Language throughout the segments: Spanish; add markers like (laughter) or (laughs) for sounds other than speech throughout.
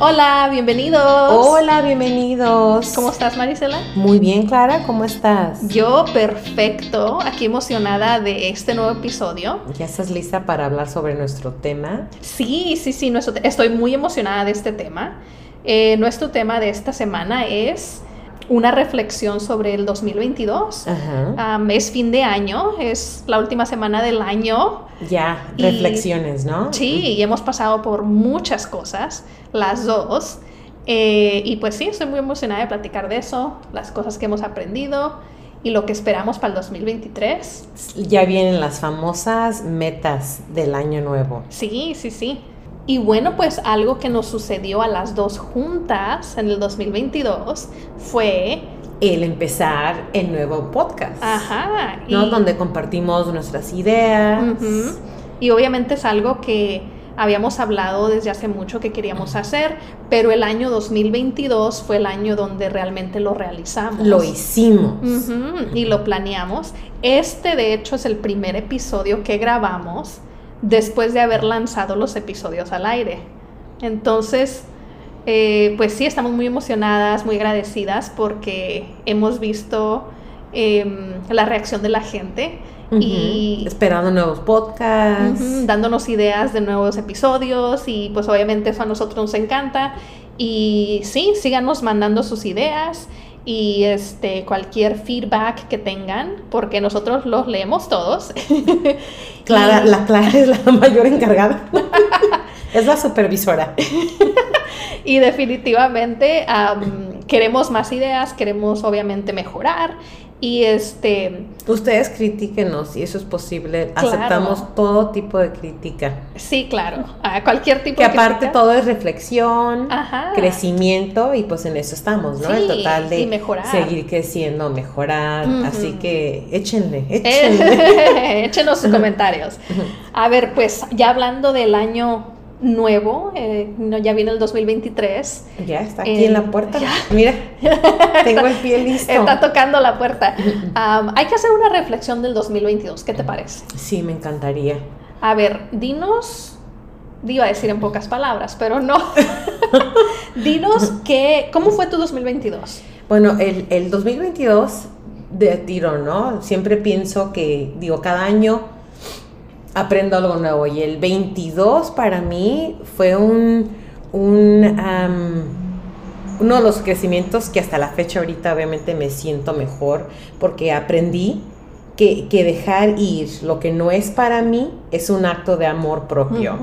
Hola, bienvenidos. Hola, bienvenidos. ¿Cómo estás, Marisela? Muy bien, Clara, ¿cómo estás? Yo perfecto, aquí emocionada de este nuevo episodio. ¿Ya estás lista para hablar sobre nuestro tema? Sí, sí, sí, nuestro estoy muy emocionada de este tema. Eh, nuestro tema de esta semana es una reflexión sobre el 2022. Ajá. Um, es fin de año, es la última semana del año. Ya, Y- reflexiones, ¿no? Sí, y hemos pasado por muchas cosas, las dos. Eh, y pues sí, estoy muy emocionada de platicar de eso, las cosas que hemos aprendido y lo que esperamos para el 2023. Ya vienen las famosas metas del año nuevo. Sí, sí, sí. Y bueno, pues algo que nos sucedió a las dos juntas en el 2022 fue, El empezar el nuevo podcast. ajá, ¿No? y- Donde compartimos nuestras ideas. Y obviamente es algo que habíamos hablado desde hace mucho que queríamos hacer, pero el año 2022 fue el año donde realmente lo realizamos. Lo hicimos. Y lo planeamos. Este, de hecho, es el primer episodio que grabamos después de haber lanzado los episodios al aire. Entonces, eh, pues sí, estamos muy emocionadas, muy agradecidas porque hemos visto em, la reacción de la gente y Esperando nuevos podcasts. Dándonos ideas de nuevos episodios y pues obviamente eso a nosotros nos encanta y sí, síganos mandando sus ideas y este cualquier feedback que tengan porque nosotros los leemos todos. (laughs) Clara, Y- la Clara es la mayor encargada. (laughs) es la supervisora. (laughs) Y definitivamente am, queremos más ideas, queremos obviamente mejorar y este Ustedes critíquenos si eso es posible. Claro. Aceptamos todo tipo de crítica. sí, claro, a cualquier tipo Que de aparte crítica. todo es reflexión, Ajá. crecimiento y pues en eso estamos, ¿no? Sí, el total de y mejorar. seguir creciendo, mejorar. Así que échenle, échenle. Eh, (laughs) échenos sus comentarios. A ver, pues ya hablando del año nuevo, eh, no, ya viene el 2023. ya está aquí Eh, en la puerta. ya. Mira, (laughs) tengo el pie listo. Está tocando la puerta. (laughs) Hay que hacer una reflexión del 2022. ¿Qué te parece? Sí, me encantaría. A ver, dinos, iba a decir en pocas palabras, pero no. (laughs) dinos que, ¿cómo fue tu 2022? Bueno, el, el 2022 de tiro, ¿no? Siempre pienso que, digo, cada año aprendo algo nuevo. Y el 22 para mí fue un, uno de los crecimientos que hasta la fecha ahorita obviamente me siento mejor porque aprendí que, que dejar ir lo que no es para mí es un acto de amor propio.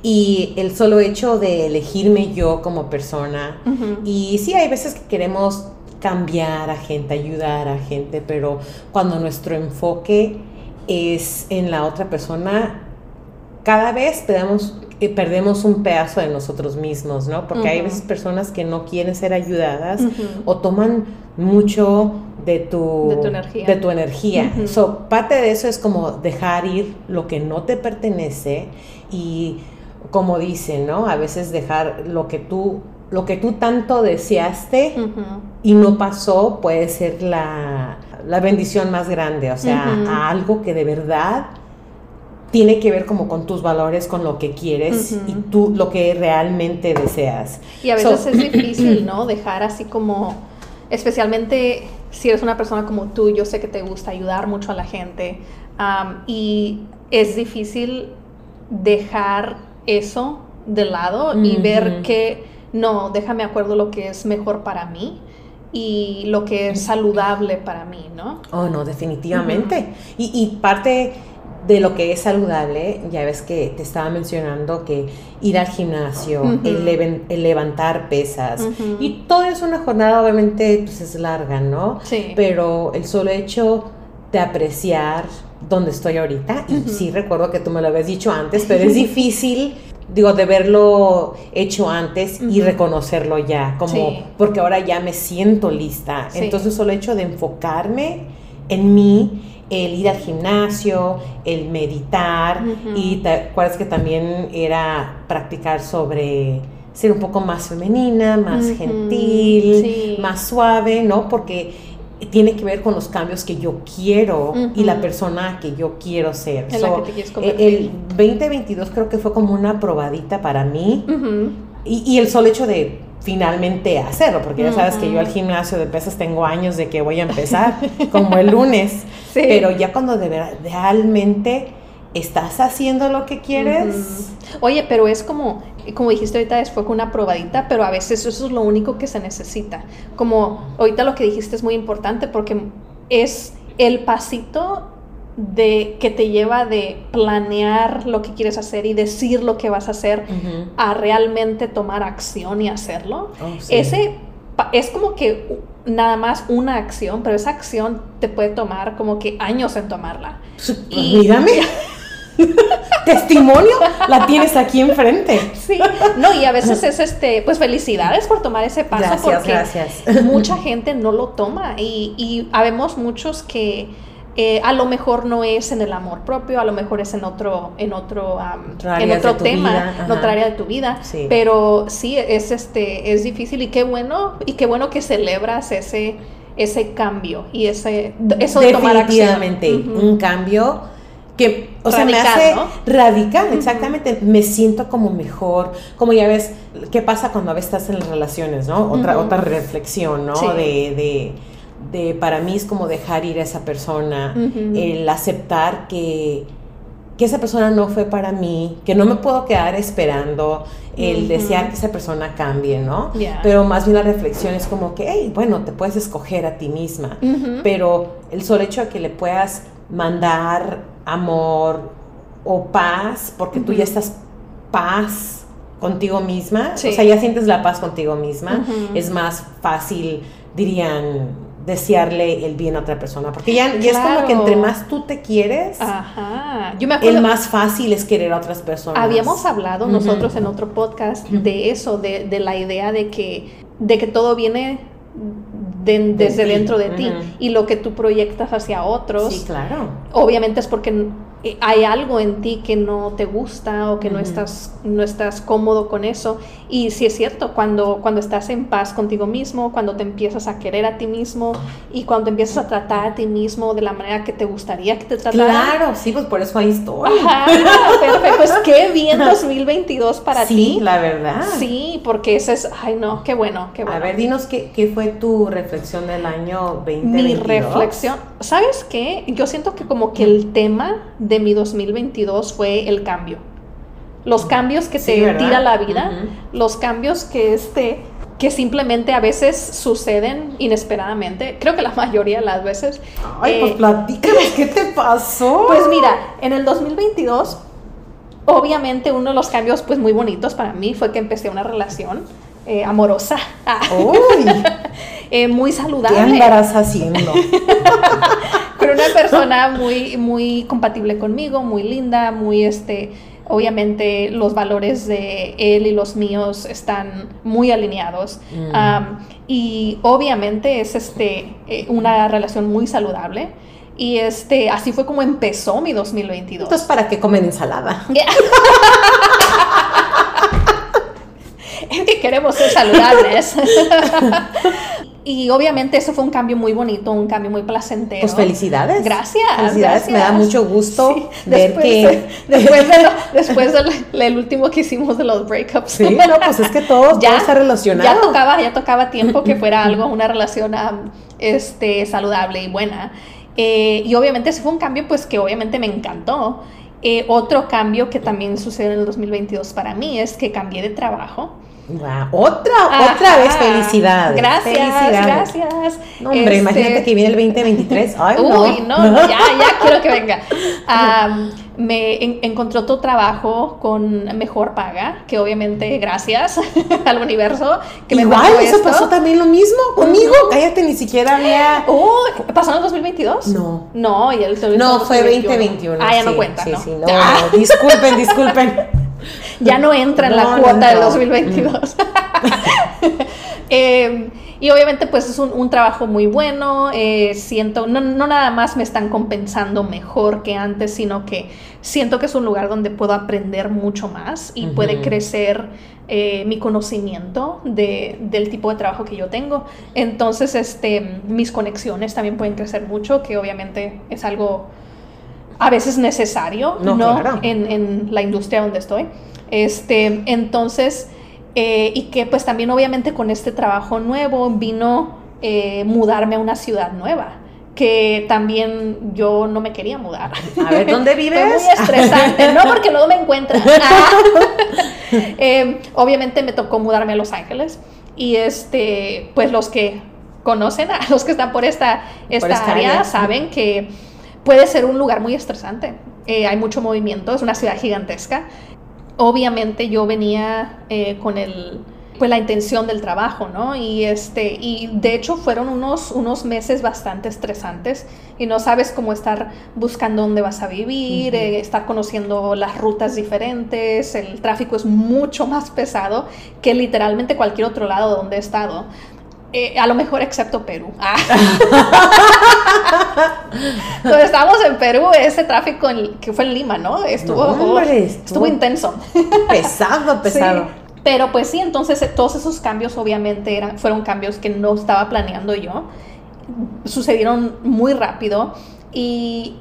Y el solo hecho de elegirme yo como persona, y sí, hay veces que queremos cambiar a gente, ayudar a gente, pero cuando nuestro enfoque es en la otra persona, cada vez perdemos, eh, perdemos un pedazo de nosotros mismos, ¿no? Porque hay Ujú. veces personas que no quieren ser ayudadas o toman mucho de tu, De tu energía. de tu energía. Ujú. So, parte de eso es como dejar ir lo que no te pertenece y como dicen, ¿no? A veces dejar lo que tú lo que tú tanto deseaste y no pasó puede ser la, la bendición más grande, o sea, a algo que de verdad tiene que ver como con tus valores, con lo que quieres y tú lo que realmente deseas. Y a veces So- es (clears throat) difícil, ¿no? Dejar así como, especialmente si eres una persona como tú, yo sé que te gusta ayudar mucho a la gente am, y es difícil dejar eso de lado y ver que no, déjame acuerdo lo que es mejor para mí y lo que es saludable para mí, ¿no? Oh, no, definitivamente. y, y parte de lo que es saludable, ya ves que te estaba mencionando que ir al gimnasio, el, leven- el levantar pesas, y todo es una jornada, obviamente, pues es larga, ¿no? Sí. Pero el solo hecho de apreciar donde estoy ahorita, y sí recuerdo que tú me lo habías dicho antes, pero es (laughs) difícil, digo, de verlo hecho antes y reconocerlo ya, como, Sí. porque ahora ya me siento lista. Sí. Entonces, solo hecho de enfocarme en mí, el ir al gimnasio, el meditar, y te acuerdas que también era practicar sobre ser un poco más femenina, más gentil, sí. más suave, ¿no? Porque tiene que ver con los cambios que yo quiero y la persona que yo quiero ser. En la So, que te quieres convertir. el 2022 creo que fue como una probadita para mí y, y el solo hecho de finalmente hacerlo, porque ya sabes que yo al gimnasio de pesas tengo años de que voy a empezar, como el (laughs) lunes, Sí. pero ya cuando de ver- realmente estás haciendo lo que quieres, Oye, pero es como, como dijiste ahorita, fue con una probadita, pero a veces eso es lo único que se necesita. Como ahorita lo que dijiste es muy importante porque es el pasito de que te lleva de planear lo que quieres hacer y decir lo que vas a hacer a realmente tomar acción y hacerlo. Oh, sí. Ese es como que nada más una acción, pero esa acción te puede tomar como que años en tomarla. Pues, Y- mírame. (laughs) (laughs) Testimonio la tienes aquí enfrente. Sí, no, y a veces es este, pues felicidades por tomar ese paso Gracias, porque gracias. mucha gente no lo toma y, y habemos muchos que eh, a lo mejor no es en el amor propio, a lo mejor es en otro, en otro, Otro en otro tema, vida, en otra área de tu vida, Sí. pero sí es este, es difícil y qué bueno y qué bueno que celebras ese ese cambio y ese eso de tomar acción. Definitivamente, Ujú. un cambio que, o sea, me hace ¿no? radical, exactamente, me siento como mejor, como ya ves, ¿qué pasa cuando a veces estás en las relaciones, no? Otra, otra reflexión, ¿no? Sí. De, de, de, para mí es como dejar ir a esa persona, el aceptar que, que esa persona no fue para mí, que no me puedo quedar esperando, el desear que esa persona cambie, ¿no? Pero más bien la reflexión es como que, hey, bueno, te puedes escoger a ti misma pero el solo hecho de que le puedas mandar amor o paz, porque tú ya estás paz contigo misma, Sí. o sea, ya sientes la paz contigo misma, es más fácil, dirían, desearle el bien a otra persona, porque ya, ya es como que entre más tú te quieres, Ajá. Yo me acuerdo el más fácil es querer a otras personas. Habíamos hablado nosotros en otro podcast de eso, de, de la idea de que, de que todo viene de- De desde dentro de ti y lo que tú proyectas hacia otros, Sí, claro. obviamente es porque hay algo en ti que no te gusta o que no Ujú. estás no estás cómodo con eso y sí es cierto cuando cuando estás en paz contigo mismo cuando te empiezas a querer a ti mismo y cuando te empiezas a tratar a ti mismo de la manera que te gustaría que te trataran Claro, sí, pues por eso ahí estoy. Ajá, (laughs) perfecto. Pues qué bien 2022 para sí, ti. la verdad. Sí, porque ese es, ay no, qué bueno, qué bueno. A ver, dinos qué, qué fue tu reflexión del año 2022. mi reflexión, ¿sabes qué? Yo siento que como que el tema de mi 2022 fue el cambio. Los cambios que Sí, te ¿verdad? tira la vida, los cambios que este que simplemente a veces suceden inesperadamente. Creo que la (laughs) mayoría de las veces. Ay, eh, pues platícanos, (laughs) ¿qué te pasó? Pues mira, en el 2022, obviamente uno de los cambios pues muy bonitos para mí fue que empecé una relación eh, amorosa, ah, (laughs) Uy, eh, muy ¿qué saludable, andarás haciendo? Con una persona muy, muy compatible conmigo, muy linda, muy este... Obviamente los valores de él y los míos están muy alineados. Mm. Am, y obviamente es este, eh, una relación muy saludable. Y este, así fue como empezó mi 2022. Entonces, ¿para qué comer ensalada? Ya. (laughs) es que queremos ser saludables. (laughs) y obviamente eso fue un cambio muy bonito, un cambio muy placentero. Pues felicidades. Gracias. Felicidades, me da gracias. mucho gusto Sí, ver después que... de- (laughs) después del el último que hicimos de los breakups. Sí, no, pues es que todo, (laughs) todo está relacionado. Ya tocaba, ya tocaba tiempo que fuera (laughs) algo, una relación este, saludable y buena. Eh, y obviamente ese fue un cambio pues que obviamente me encantó. Eh, otro cambio que también sucedió en el 2022 para mí es que cambié de trabajo. Otra, Ajá. otra vez felicidades. Gracias, Felicidades. gracias. No, hombre, Este, imagínate que viene el 2023. Ay, no. Uy, no, (laughs) no, ya, ya quiero que venga. Am, me en- encontró otro trabajo con mejor paga, que obviamente gracias (laughs) al universo que Igual, eso esto. pasó también lo mismo conmigo. Cállate, ni siquiera había... Oh, ¿Pasó en el 2022? No. No, y el No, fue 2021. Ah, ya sí, no cuenta, sí, ¿no? Sí, no, Ah, no, disculpen, disculpen. (laughs) Ya no entra en No, la no cuota del entró. 2022. Eh, y obviamente pues es un, un trabajo muy bueno, eh, siento, no, no nada más me están compensando mejor que antes, sino que siento que es un lugar donde puedo aprender mucho más y puede crecer eh, mi conocimiento de, del tipo de trabajo que yo tengo. Entonces, este, mis conexiones también pueden crecer mucho, que obviamente es algo a veces necesario, No, ¿no? claro. En, en la industria donde estoy. Este, entonces, eh, y que pues también obviamente con este trabajo nuevo vino eh, mudarme a una ciudad nueva que también yo no me quería mudar. A ver, ¿dónde vives? (laughs) Fue muy estresante, no porque luego me encuentran. (laughs) (laughs) Eh, obviamente me tocó mudarme a Los Ángeles y este, pues los que conocen a los que están por esta, esta, área, saben que puede ser un lugar muy estresante. Eh, hay mucho movimiento, es una ciudad gigantesca. Obviamente yo venía eh, con el pues la intención del trabajo, ¿no? Y este y de hecho fueron unos unos meses bastante estresantes y no sabes cómo estar buscando dónde vas a vivir, eh, estar conociendo las rutas diferentes, el tráfico es mucho más pesado que literalmente cualquier otro lado donde he estado. Eh, a lo mejor excepto Perú. Ah. (laughs) Cuando estábamos en Perú, ese tráfico que fue en Lima, ¿no? Estuvo, estuvo, intenso. Pesado, (laughs) pesado. Pero pues sí, entonces eh, todos esos cambios obviamente eran, fueron cambios que no estaba planeando yo. Sucedieron muy rápido y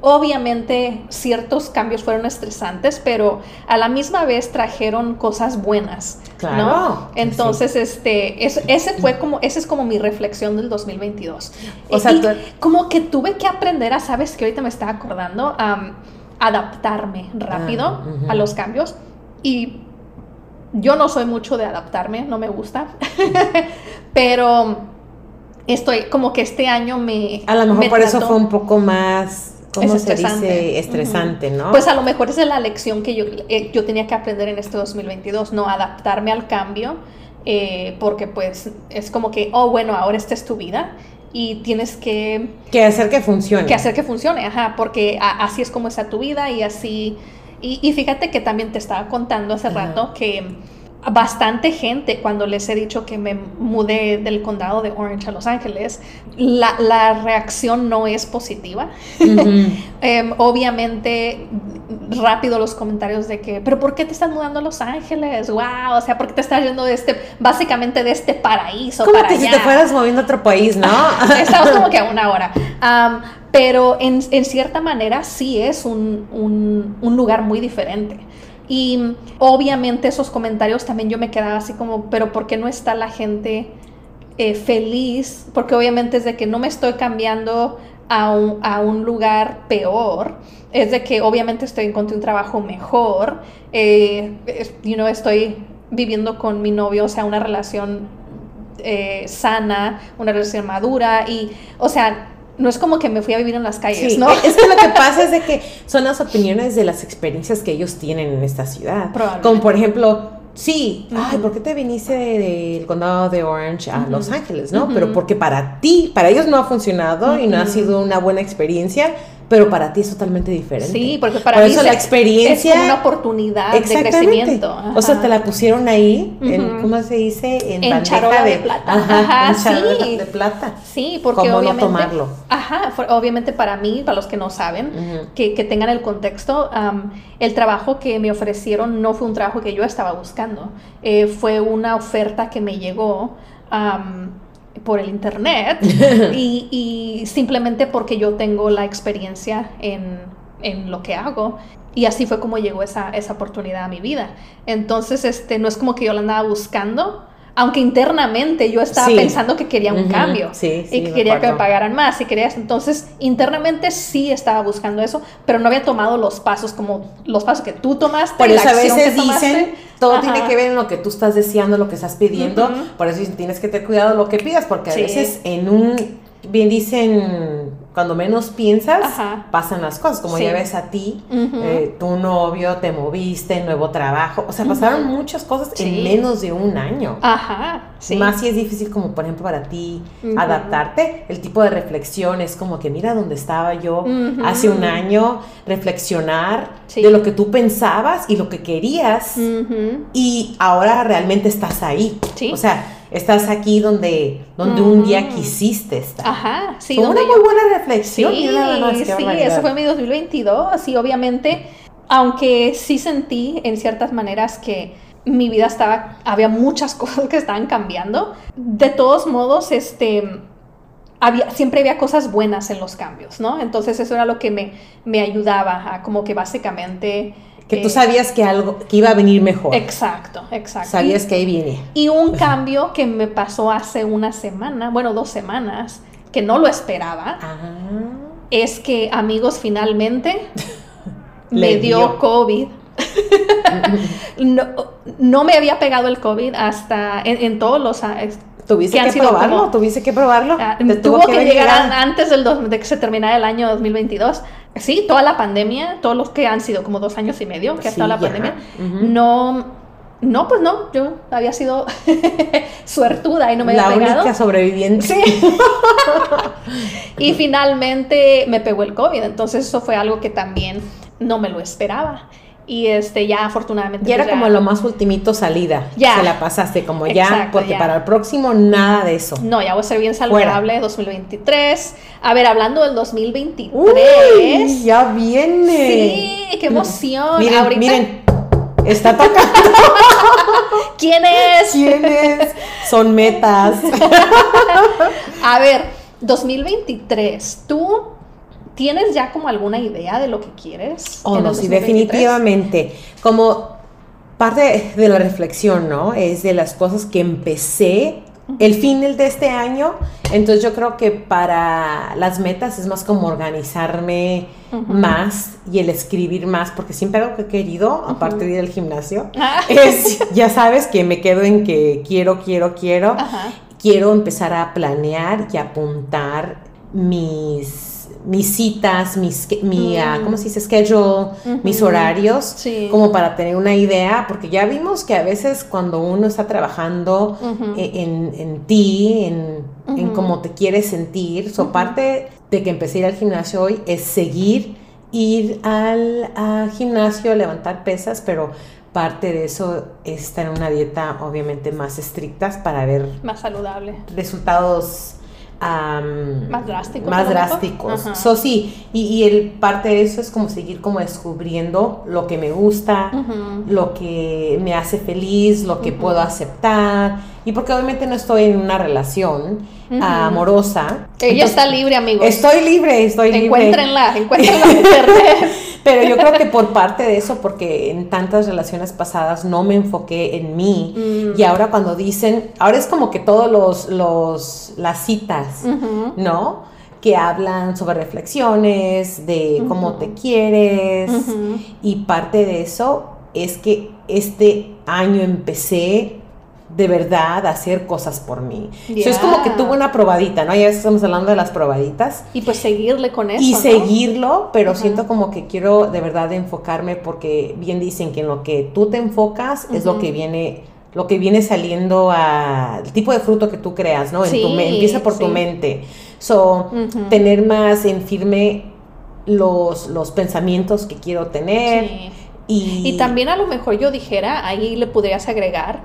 obviamente ciertos cambios fueron estresantes, pero a la misma vez trajeron cosas buenas. Claro. Entonces, este, ese fue como, esa es como mi reflexión del 2022. O sea, como que tuve que aprender a, sabes que ahorita me estaba acordando, a adaptarme rápido ah, a los cambios y yo no soy mucho de adaptarme, no me gusta, (laughs) pero estoy como que este año me... A lo mejor por eso fue un poco más... ¿Cómo se dice? Estresante, ¿no? Pues a lo mejor esa es la lección que yo, eh, yo tenía que aprender en este 2022, ¿no? Adaptarme al cambio, eh, porque pues es como que, oh, bueno, ahora esta es tu vida y tienes que... Que hacer que funcione. Que hacer que funcione, ajá, porque así es como está tu vida y así y, fíjate que también te estaba contando hace rato que bastante gente, cuando les he dicho que me mudé del condado de Orange a Los Ángeles, la, reacción no es positiva. (laughs) Em, obviamente, rápido los comentarios de que, pero ¿por qué te estás mudando a Los Ángeles? ¡Wow! O sea, ¿por qué te estás yendo de este, básicamente de este paraíso como que si te fueras moviendo a otro país, ¿no? (laughs) Estamos como que a una hora. pero en, cierta manera sí es un, un lugar muy diferente. Y obviamente esos comentarios también yo me quedaba así como, pero ¿por qué no está la gente eh, feliz? Porque obviamente es de que no me estoy cambiando a un, a un lugar peor, es de que obviamente estoy encontrando un trabajo mejor, eh, estoy viviendo con mi novio, o sea, una relación eh, sana, una relación madura. Y, o sea, no es como que me fui a vivir en las calles, ¿no? Es que lo que (laughs) pasa es de que son las opiniones de las experiencias que ellos tienen en esta ciudad. Como por ejemplo, sí, ay, ¿por qué te viniste del condado de Orange a Los Ángeles, no? Pero porque para ti, para ellos no ha funcionado y no ha sido una buena experiencia pero para ti es totalmente diferente. Sí, porque para Por eso la experiencia es una oportunidad de crecimiento. O sea, te la pusieron ahí, en, ¿cómo se dice? En, en charola de, plata. Ajá, en charola sí. de plata. Sí, porque ¿Cómo obviamente, no tomarlo? Ajá, obviamente para mí, para los que no saben, que, que, tengan el contexto, el trabajo que me ofrecieron no fue un trabajo que yo estaba buscando, eh, fue una oferta que me llegó por el internet (laughs) y, simplemente porque yo tengo la experiencia en, en, lo que hago. Y así fue como llegó esa, esa oportunidad a mi vida. Entonces, este, no es como que yo la andaba buscando, aunque internamente yo estaba pensando que quería un cambio y que quería que me pagaran más y quería entonces internamente sí estaba buscando eso pero no había tomado los pasos como los pasos que tú tomaste por eso a veces dicen todo tiene que ver en lo que tú estás deseando lo que estás pidiendo. Por eso tienes que tener cuidado lo que pidas porque a veces en un bien dicen cuando menos piensas, pasan las cosas. Como ya ves a ti, eh, tu novio, te moviste, nuevo trabajo. O sea, pasaron muchas cosas en menos de un año. Ajá. Más si es difícil como, por ejemplo, para ti adaptarte. El tipo de reflexión es como que mira dónde estaba yo hace un año, reflexionar de lo que tú pensabas y lo que querías. Y ahora realmente estás ahí. O sea, estás aquí donde, donde un día mm. quisiste estar. Ajá, sí. Fue una muy buena reflexión. Sí, sí, eso fue mi 2022 y obviamente, aunque sí sentí en ciertas maneras que mi vida estaba, había muchas (laughs) cosas que estaban cambiando, de todos modos, este... Había, siempre había cosas buenas en los cambios, ¿no? Entonces eso era lo que me, me ayudaba a como que básicamente Que tú Eh, sabías que algo, que iba a venir mejor. Exacto, exacto. Sabías Y- que ahí viene. Y un cambio que me pasó hace una semana, bueno, dos semanas, que no lo esperaba, Ah. es que amigos finalmente (laughs) me dio, dio. COVID. (laughs) no, no me había pegado el COVID hasta en, en todos los años. Tuviste que probarlo, como- tuviste que probarlo. Ah, tuvo que, llegar antes del dos- de que se terminara el año 2022. Sí, toda la pandemia, todos los que han sido como dos años y medio que ha Sí, estado la pandemia, no, no, pues no, yo había sido (laughs) suertuda y no me La había pegado. única sobreviviente. Sí. (laughs) y finalmente me pegó el COVID, entonces eso fue algo que también no me lo esperaba. Y este ya afortunadamente Ya era pues, como lo más ultimito salida. Ya. Se la pasaste como ya, Exacto, porque ya. para el próximo nada de eso. No, ya voy a ser bien Fuera. saludable 2023. A ver, hablando del 2023. Uy, ya viene. Sí, qué emoción. Miren, Ahorita, miren. Está tocando. (laughs) ¿Quién es? ¿Quién es? Son metas. (laughs) A ver, 2023. ¿Tú tienes ya como alguna idea de lo que quieres? Oh, no, sí, 2023? definitivamente. Como parte de la reflexión, ¿no? Es de las cosas que empecé el fin de este año. Entonces yo creo que para las metas es más como organizarme más y el escribir más, porque siempre algo que he querido, aparte de ir al gimnasio, Ah. (laughs) es, ya sabes, que me quedo en que quiero, quiero, quiero. Ajá. quiero empezar a planear y apuntar mis, mis citas, mis, mi, Mm. ¿cómo se dice? Schedule, mis horarios, Sí. como para tener una idea, porque ya vimos que a veces cuando uno está trabajando Ujú. e- en, en ti, en, en cómo te quieres sentir, so parte de que empecé a ir al gimnasio hoy es seguir, ir al a gimnasio, levantar pesas, pero parte de eso es estar en una dieta obviamente más estrictas para ver Más saludable. resultados Más drásticos, más drásticos. Ajá. So, sí, y, y el parte de eso es como seguir como descubriendo lo que me gusta, lo que me hace feliz, lo que puedo aceptar. Y porque obviamente no estoy en una relación amorosa. Ella Entonces, está libre, amigos. Estoy libre, estoy libre. Encuéntrenla, encuéntrenla en internet. Pero yo creo que por parte de eso, porque en tantas relaciones pasadas no me enfoqué en mí. Mm. Y ahora cuando dicen, ahora es como que todos los, los las citas. ¿no? Que hablan sobre reflexiones, de cómo te quieres. Y parte de eso es que este año empecé de verdad hacer cosas por mí. So, es como que Ya. tuve una probadita, ¿no? Ya estamos hablando de las probaditas Y pues seguirle con eso. y ¿no? seguirlo, pero siento como que quiero de verdad enfocarme porque bien dicen que en lo que tú te enfocas es lo que viene lo que viene saliendo a el tipo de fruto que tú creas, ¿no? En tu Sí, me- empieza por tu mente. So, tener más en firme los, los pensamientos que quiero tener Sí. y, Y también a lo mejor yo dijera, ahí le podrías agregar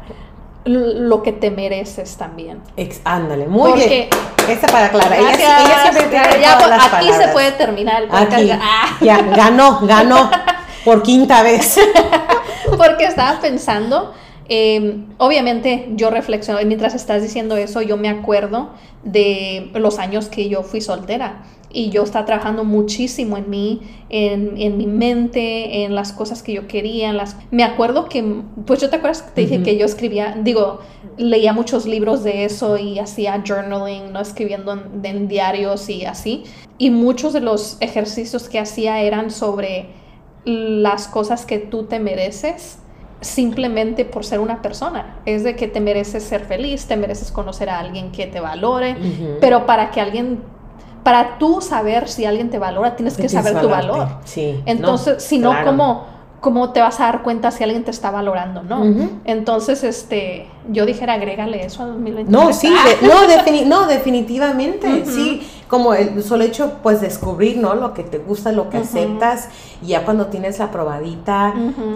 lo que te mereces también. Ex- ándale, muy Porque- bien. Esta para Clara. Ella, siempre tiene Ya, todas las aquí se puede terminar el podcast. Aquí, Ah. ya, ganó, ganó (laughs) por quinta vez. (laughs) Porque estaba pensando, eh, obviamente yo reflexiono, mientras estás diciendo eso, yo me acuerdo de los años que yo fui soltera. Y yo estaba trabajando muchísimo en mí, en, en mi mente, en las cosas que yo quería. En las... Me acuerdo que, pues yo te acuerdas que te dije que yo escribía, digo, leía muchos libros de eso y hacía journaling, ¿no? Escribiendo en, en diarios y así. Y muchos de los ejercicios que hacía eran sobre las cosas que tú te mereces simplemente por ser una persona. Es de que te mereces ser feliz, te mereces conocer a alguien que te valore, pero para que alguien, para tú saber si alguien te valora, tienes que saber tu valor. Sí. Entonces, si no, claro. ¿cómo, ¿cómo te vas a dar cuenta si alguien te está valorando? No. Entonces, este, yo dijera, agrégale eso a 2023. No, sí, de- no, (laughs) defini- no, definitivamente, sí, como el solo hecho, pues, descubrir, ¿no? Lo que te gusta, lo que aceptas, y ya cuando tienes la probadita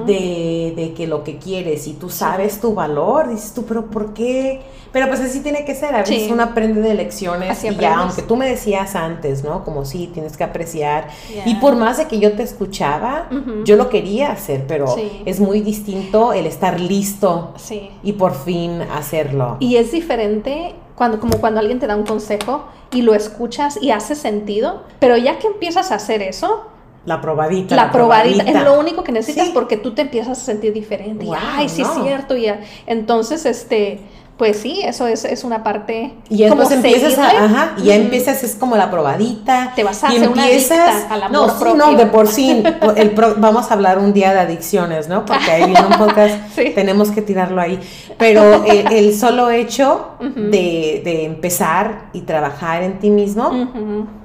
de, de que lo que quieres y tú sabes tu valor, dices tú, pero ¿por qué? Pero pues así tiene que ser, a veces Sí. uno aprende de lecciones Así y ya, aunque tú me decías antes, ¿no? Como sí, tienes que apreciar, y por más de que yo te escuchaba, yo lo quería hacer, pero Sí. es muy distinto el estar listo Sí. y por fin hacerlo. Y es diferente cuando, como cuando alguien te da un consejo y lo escuchas y hace sentido, pero ya que empiezas a hacer eso, La probadita. La, probadita. Es lo único que necesitas porque tú te empiezas a sentir diferente. y, ay, sí es cierto. Y, entonces, este pues sí, eso es, es una parte. Y después empiezas a, ajá, y ya empiezas, es como la probadita. Te vas a hacer empiezas, una al amor no, propio. no, de por sí, el vamos a hablar un día de adicciones, ¿no? Porque ahí viene un podcast, (laughs) tenemos que tirarlo ahí. Pero el solo hecho de, de, empezar y trabajar en ti mismo,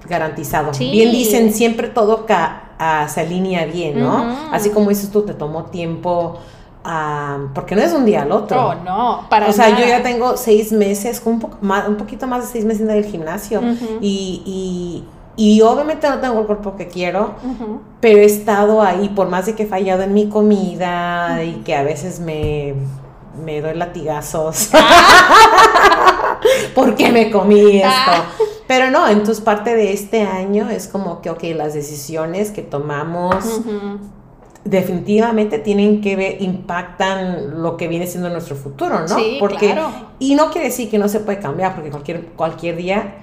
garantizado. Bien dicen, siempre todo ca, se alinea bien, ¿no? Así como dices tú, te tomó tiempo porque no es un día al otro. Oh, no, para O sea, yo ya tengo seis meses, un, poco más, un poquito más de seis meses en el gimnasio. y, y, obviamente no tengo el cuerpo que quiero, pero he estado ahí, por más de que he fallado en mi comida y que a veces me, me doy latigazos. (laughs) (laughs) porque me comí esto? Ah. Pero no, entonces parte de este año es como que, ok, las decisiones que tomamos definitivamente tienen que ver, impactan lo que viene siendo nuestro futuro, ¿no? Sí, porque, claro. Y no quiere decir que no se puede cambiar, porque cualquier, cualquier día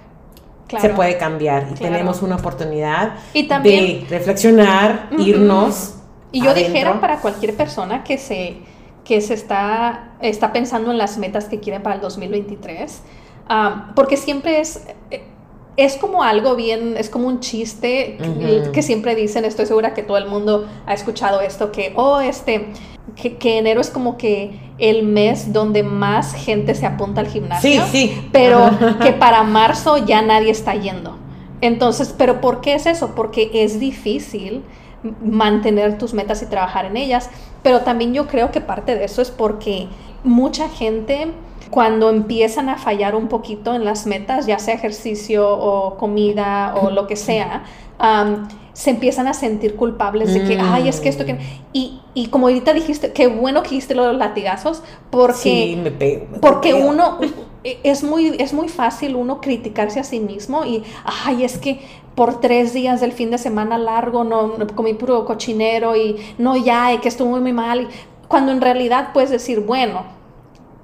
se puede cambiar y tenemos una oportunidad de reflexionar, irnos. Y yo dijera para cualquier persona que se, que se está, está pensando en las metas que quiere para el 2023, ah, porque siempre es eh, es como algo bien, es como un chiste que, siempre dicen, estoy segura que todo el mundo ha escuchado esto, que, oh, este, que, enero es como que el mes donde más gente se apunta al gimnasio, sí, sí. pero (laughs) que para marzo ya nadie está yendo. Entonces, ¿pero por qué es eso? Porque es difícil mantener tus metas y trabajar en ellas, pero también yo creo que parte de eso es porque mucha gente cuando empiezan a fallar un poquito en las metas, ya sea ejercicio o comida o lo que sea, se empiezan a sentir culpables de que, ay, es que esto que... Y, y, como ahorita dijiste, qué bueno que dijiste los latigazos, porque, me pego, porque uno, e, es muy, es muy fácil uno criticarse a sí mismo y, ay, es que por tres días del fin de semana largo no, comí puro cochinero y no, ya, y que estuvo muy, muy mal. Cuando en realidad puedes decir, bueno,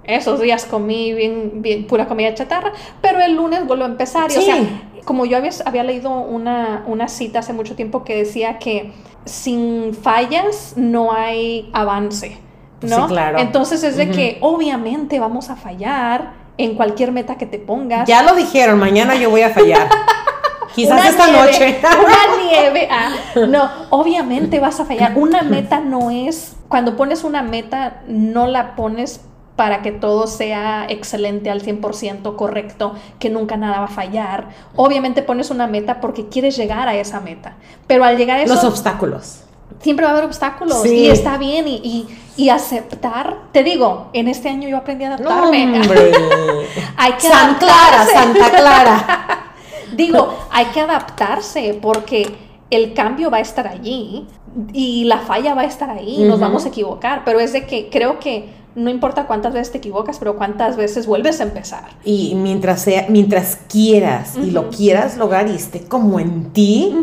esos días comí bien, bien pura comida chatarra, pero el lunes vuelvo a empezar. Y, O sea, como yo había, había leído una, una, cita hace mucho tiempo que decía que sin fallas no hay avance, ¿no? Sí, claro. Entonces es de que obviamente vamos a fallar en cualquier meta que te pongas. Ya lo dijeron, mañana yo voy a fallar. (laughs) Quizás esta noche. (laughs) una nieve. Ah, no, obviamente vas a fallar. Una meta no es, cuando pones una meta, no la pones para que todo sea excelente al 100% correcto, que nunca nada va a fallar. Obviamente pones una meta porque quieres llegar a esa meta, pero al llegar a eso... Los obstáculos. Siempre va a haber obstáculos y está bien y, y, aceptar. Te digo, en este año yo aprendí a adaptarme. hombre. (laughs) hay que Santa Clara, Santa Clara. (laughs) digo, hay que adaptarse porque el cambio va a estar allí y la falla va a estar ahí, nos vamos a equivocar, pero es de que creo que no importa cuántas veces te equivocas, pero cuántas veces vuelves a empezar. Y mientras, sea, mientras quieras y lo quieras lograr y esté como en ti,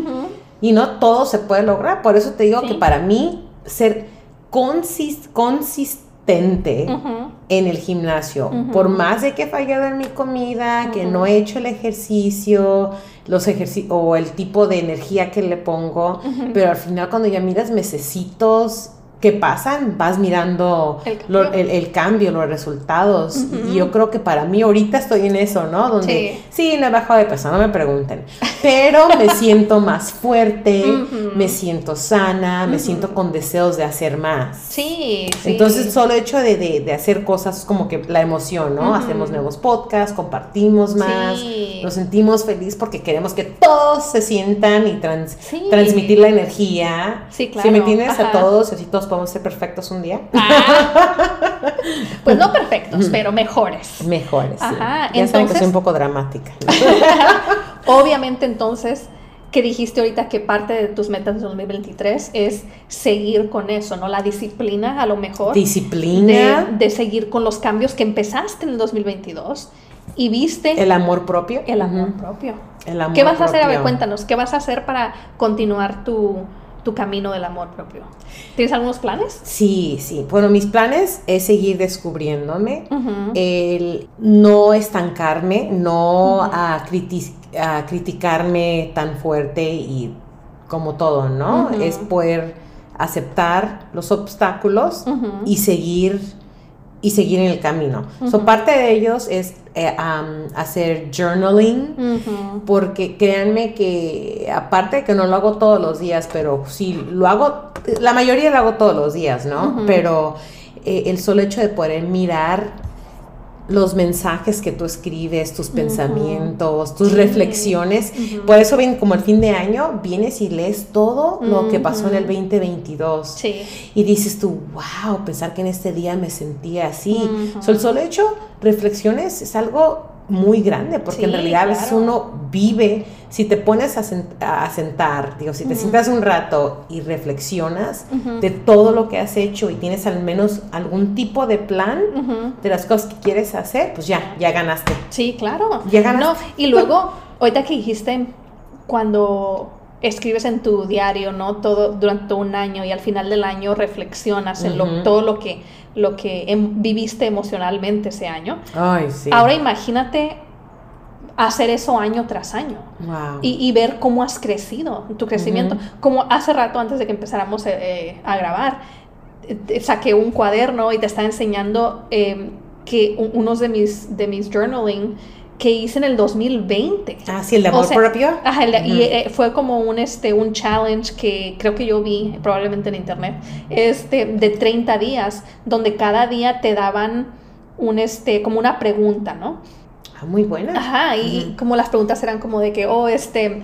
y no todo se puede lograr. Por eso te digo que para mí ser consistente en el gimnasio, por más de que he fallado en mi comida, que no he hecho el ejercicio, los ejercicios o el tipo de energía que le pongo, pero al final cuando ya miras necesitos que pasan, vas mirando el cambio, los resultados. Y yo creo que para mí ahorita estoy en eso, ¿no? Donde sí, no he bajado de peso, no me pregunten. Pero me (laughs) siento más fuerte, me siento sana, me siento con deseos de hacer más. Sí, sí. Entonces, solo hecho de, de, hacer cosas como que la emoción, ¿no? Hacemos nuevos podcasts, compartimos más, nos sentimos felices porque queremos que todos se sientan y transmitir la energía. Sí, claro. Si me entiendes a todos, así todos podemos ser perfectos un día. Ah. (laughs) pues no perfectos, pero mejores. Mejores. Ajá. Ya entonces, saben que soy un poco dramática. (laughs) obviamente, entonces, que dijiste ahorita que parte de tus metas de 2023 es seguir con eso, ¿no? La disciplina, a lo mejor. Disciplina. De, de seguir con los cambios que empezaste en el 2022 y viste. El amor propio. El amor propio. El amor ¿Qué vas a hacer? A ver, cuéntanos, ¿qué vas a hacer para continuar tu tu camino del amor propio. ¿Tienes algunos planes? Sí, sí. Bueno, mis planes es seguir descubriéndome, el no estancarme, no a, criticarme tan fuerte y como todo, ¿no? Es poder aceptar los obstáculos y seguir y seguir en el camino. So, parte de ellos es eh, hacer journaling, porque créanme que aparte de que no lo hago todos los días, pero sí lo hago, la mayoría lo hago todos los días, ¿no? Pero eh, el solo hecho de poder mirar los mensajes que tú escribes, tus pensamientos, tus reflexiones. Por eso ven como el fin de año, vienes y lees todo lo que pasó en el 2022. Sí. Y dices tú, wow, pensar que en este día me sentía así. el solo hecho, reflexiones es algo muy grande, porque en realidad a veces uno vive, si te pones a, sentar, digo, si te sientas un rato y reflexionas de todo lo que has hecho y tienes al menos algún tipo de plan de las cosas que quieres hacer, pues ya, ya ganaste. Sí, claro. Ya ganaste. y luego, ahorita que dijiste, cuando escribes en tu diario, ¿no? Todo durante un año y al final del año reflexionas en lo, todo lo que, lo que em, viviste emocionalmente ese año. Ay, sí. Ahora imagínate hacer eso año tras año wow. y, ver cómo has crecido, tu crecimiento. Como hace rato antes de que empezáramos eh, eh, a grabar, eh, saqué un cuaderno y te estaba enseñando que unos de mis, de mis journaling que hice en el 2020. Ah, sí, el de amor propio. Ajá, y eh, fue como un, este, un challenge que creo que yo vi probablemente en internet, este, de 30 días, donde cada día te daban un, este, como una pregunta, ¿no? Ah, muy buena. Ajá, y, como las preguntas eran como de que, oh, este,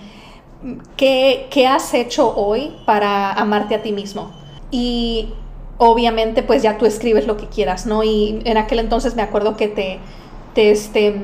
¿qué, ¿qué has hecho hoy para amarte a ti mismo? Y obviamente pues ya tú escribes lo que quieras, ¿no? Y en aquel entonces me acuerdo que te este,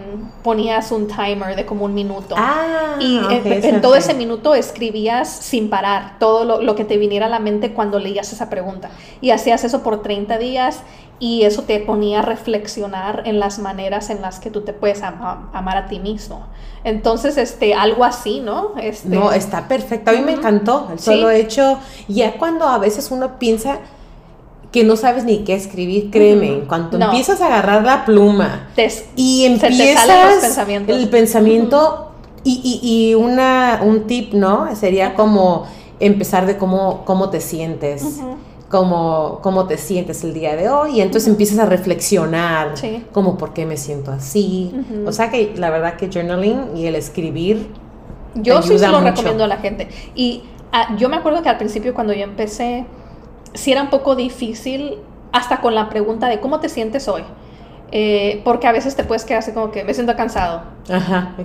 ponías un timer de como un minuto. Ah, y en, todo ese minuto escribías sin parar todo lo, que te viniera a la mente cuando leías esa pregunta. Y hacías eso por 30 días y eso te ponía a reflexionar en las maneras en las que tú te puedes amar a ti mismo. Entonces, este, algo así, ¿no? Este, no, está perfecto. A mí me encantó el solo hecho. Ya cuando a veces uno piensa que no sabes ni qué escribir, créeme, en cuanto empiezas a agarrar la pluma y empiezas el pensamiento y, y, una, un tip, ¿no? Sería como empezar de cómo, cómo te sientes. Cómo, cómo, te sientes el día de hoy y entonces empiezas a reflexionar como por qué me siento así. O sea que la verdad que journaling y el escribir yo sí se lo recomiendo a la gente. Y ah, yo me acuerdo que al principio cuando yo empecé si era un poco difícil hasta con la pregunta de cómo te sientes hoy. Eh, porque a veces te puedes quedar así como que me siento cansado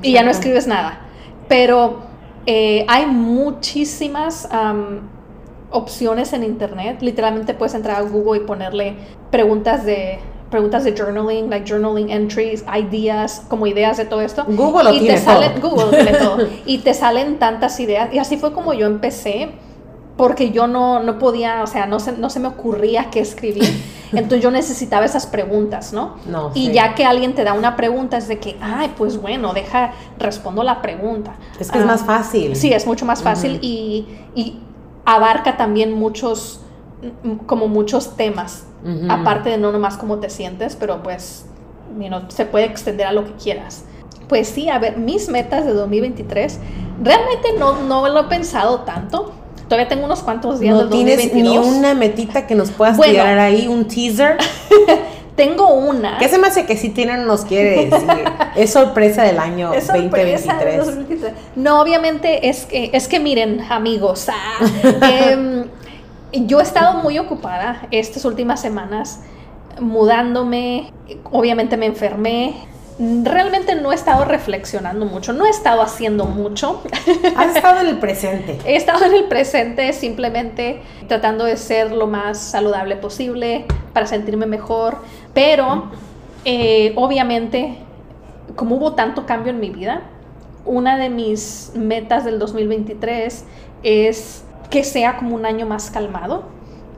y ya no escribes nada. Pero eh, hay muchísimas opciones en internet. Literalmente puedes entrar a Google y ponerle preguntas de preguntas de journaling, like journaling entries, ideas, como ideas de todo esto. Google lo y tiene te salen, Google tiene todo. (laughs) Y te salen tantas ideas. Y así fue como yo empecé porque yo no, no podía, o sea, no se, no se me ocurría qué escribir. (laughs) Entonces yo necesitaba esas preguntas, ¿no? no y ya que alguien te da una pregunta, es de que, ay, pues bueno, deja, respondo la pregunta. Es que es más fácil. Sí, es mucho más fácil y, abarca también muchos, como muchos temas, aparte de no nomás cómo te sientes, pero pues, se puede extender a lo que quieras. Pues sí, a ver, mis metas de 2023, realmente no, no lo he pensado tanto Todavía tengo unos cuantos días no tienes ni una metita que nos puedas tirar ahí, un teaser. (laughs) tengo una. ¿Qué se me hace que sí tienen, nos quiere decir? (laughs) es sorpresa del año 2023. No, obviamente es que, es que miren, amigos, ah, (laughs) em, yo he estado muy ocupada estas últimas semanas mudándome, obviamente me enfermé, realmente no he estado reflexionando mucho, no he estado haciendo mucho. Has estado en el presente. (laughs) he estado en el presente simplemente tratando de ser lo más saludable posible para sentirme mejor, pero eh, obviamente como hubo tanto cambio en mi vida, una de mis metas del 2023 es que sea como un año más calmado.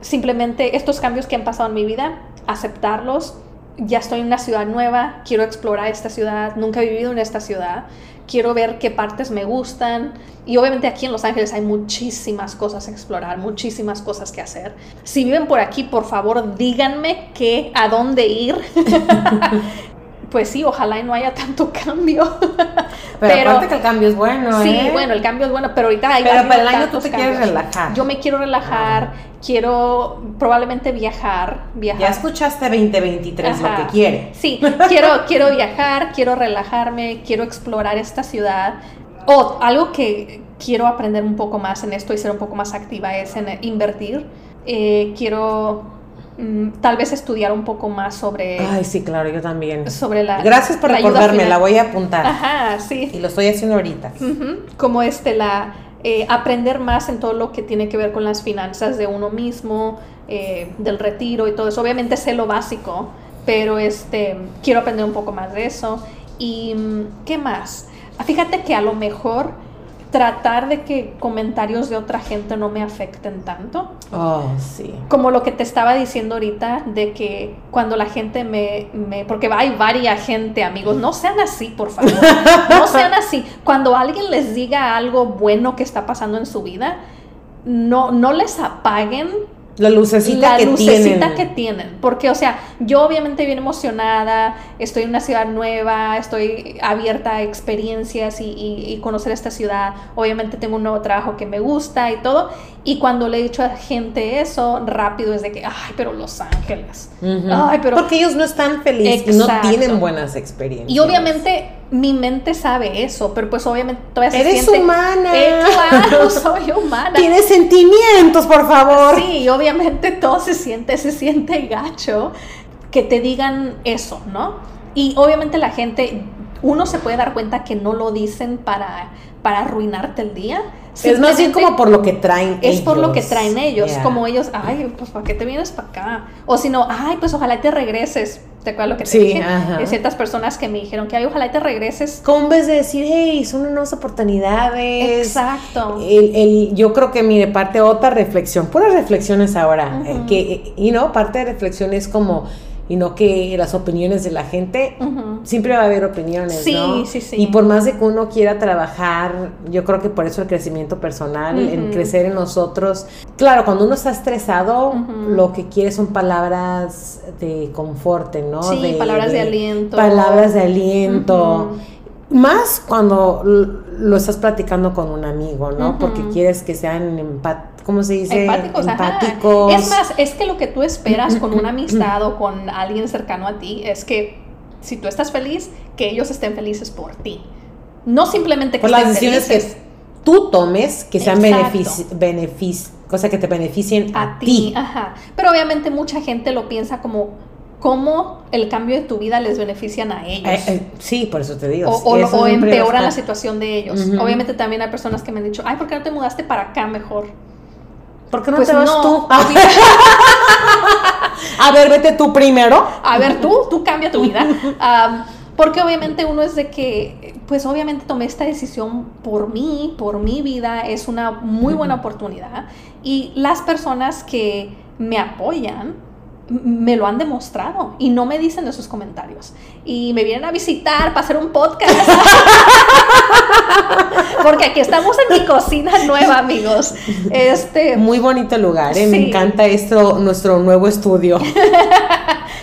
Simplemente estos cambios que han pasado en mi vida, aceptarlos ya estoy en una ciudad nueva, quiero explorar esta ciudad, nunca he vivido en esta ciudad, quiero ver qué partes me gustan. Y obviamente aquí en Los Ángeles hay muchísimas cosas a explorar, muchísimas cosas que hacer. Si viven por aquí, por favor, díganme qué, a dónde ir. (laughs) pues sí, ojalá y no haya (laughs) tanto cambio. Pero, aparte que el cambio es bueno, Sí, ¿eh? bueno, el cambio es bueno, pero ahorita hay Pero para el año tú te quieres relajar. Yo me quiero relajar, quiero probablemente viajar, viajar. Ya escuchaste 2023 Ajá. lo que quiere. Sí, quiero, quiero viajar, quiero relajarme, quiero explorar esta ciudad. O algo que quiero aprender un poco más en esto y ser un poco más activa es en invertir. Eh, quiero tal vez estudiar un poco más sobre, Ay, sí, claro, yo también. sobre la. Gracias por la recordarme, la voy a apuntar. Ajá, sí. Y lo estoy haciendo ahorita. Como este, la, eh, aprender más en todo lo que tiene que ver con las finanzas de uno mismo, eh, del retiro y todo eso. Obviamente sé lo básico, pero este, quiero aprender un poco más de eso. ¿Y mm, qué más? Fíjate que a lo mejor tratar de que comentarios de otra gente no me afecten tanto. Oh, sí. Como lo que te estaba diciendo ahorita, de que cuando la gente me, me- porque hay varias gente, amigos, no sean así, por favor, (laughs) no sean así. Cuando alguien les diga algo bueno que está pasando en su vida, no, no les apaguen La lucecita la que lucecita tienen. que tienen. Porque, o sea, yo obviamente bien emocionada, estoy en una ciudad nueva, estoy abierta a experiencias y, y- y conocer esta ciudad. Obviamente tengo un nuevo trabajo que me gusta y todo. Y cuando le he dicho a gente eso, rápido es de que, ay, pero Los Ángeles. Ujú. Ay, pero... Porque ellos no están felices y no tienen buenas experiencias. Y obviamente mi mente sabe eso, pero pues obviamente todavía se Eres siente... humana. Eh, claro, (laughs) soy humana. Tienes sentimientos, por favor. Sí, obviamente todo se siente, se siente gacho que te digan eso, ¿no? Y obviamente la gente, uno se puede dar cuenta que no lo dicen para, para arruinarte el día. Es más bien como por lo que traen es por lo que ellos. traen ellos, Yeah. como ellos, ay, pues ¿para qué te vienes para acá? O si no, ay, pues ojalá te regreses. ¿Te acuerdas lo que te Sí, dije? ajá. Hay ciertas personas que me dijeron que ay, ojalá te regreses. Como en vez de decir, hey, son unas oportunidades. Exacto. El, el- yo creo que, mire, parte otra reflexión, puras reflexiones ahora, eh, que, y no, parte de reflexión es como, y no que las opiniones de la gente, siempre va a haber opiniones, Sí, ¿no? sí, sí. Y por más de que uno quiera trabajar, yo creo que por eso el crecimiento personal, el Ujú. crecer en nosotros, claro, cuando uno está estresado, lo que quiere son palabras de confort, ¿no? Sí, palabras de aliento. Palabras de aliento. Más cuando lo estás platicando con un amigo, ¿no? Porque quieres que sean empat ¿cómo se dice? Empáticos, ajá. Empáticos. Es más, es que lo que tú esperas con una (clears throat) amistad o con alguien cercano a ti es que si tú estás feliz, que ellos estén felices por ti. No simplemente que Por las estén decisiones felices que tú tomes que sean Exacto. benefici benefic- cosa que te beneficien a, a ti. Ajá. Pero obviamente mucha gente lo piensa como cómo el cambio de tu vida les benefician a ellos. Eh, eh, sí, por eso te digo. o, o- empeoran la situación de ellos. Obviamente también hay personas que me han dicho, ay, ¿por qué no te mudaste para acá mejor? ¿Por qué no Pues te vas no, tú? (laughs) (laughs) A ver, vete tú primero. A ver, tú, tú cambia tu vida. (laughs) Am, porque obviamente uno es de que, pues obviamente tomé esta decisión por mí, por mi vida, es una muy buena oportunidad. Y las personas que me apoyan me lo han demostrado y no me dicen esos comentarios. Y me vienen a visitar para hacer un podcast. (laughs) Porque aquí estamos en mi cocina nueva, amigos. Este, Muy bonito lugar, ¿eh? Me encanta esto, nuestro nuevo estudio. (laughs)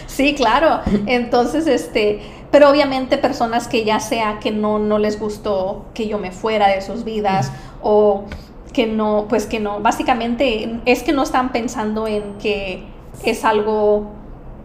Sí, claro. Entonces, este, pero obviamente personas que ya sea que no, no les gustó que yo me fuera de sus vidas o que no, pues que no, básicamente es que no están pensando en que es algo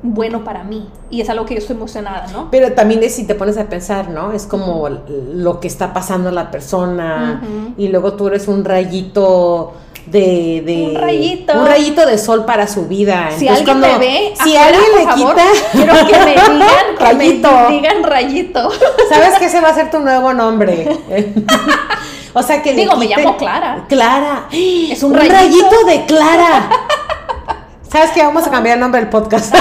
bueno para mí y es algo que yo estoy emocionada, ¿no? Pero también es si te pones a pensar, ¿no? Es como lo que está pasando a la persona y luego tú eres un rayito de, de- Un rayito. un rayito de sol para su vida. Si Entonces, alguien cuando- me ve, si afuera, alguien le favor, quita, quiero que me digan, que Rayito. me digan rayito. sabes que ese va a ser tu nuevo nombre. (laughs) o sea que le Digo, me llamo Clara. Clara. Es un un rayito. rayito de Clara. ¿Sabes que Vamos a cambiar el nombre del podcast. (laughs)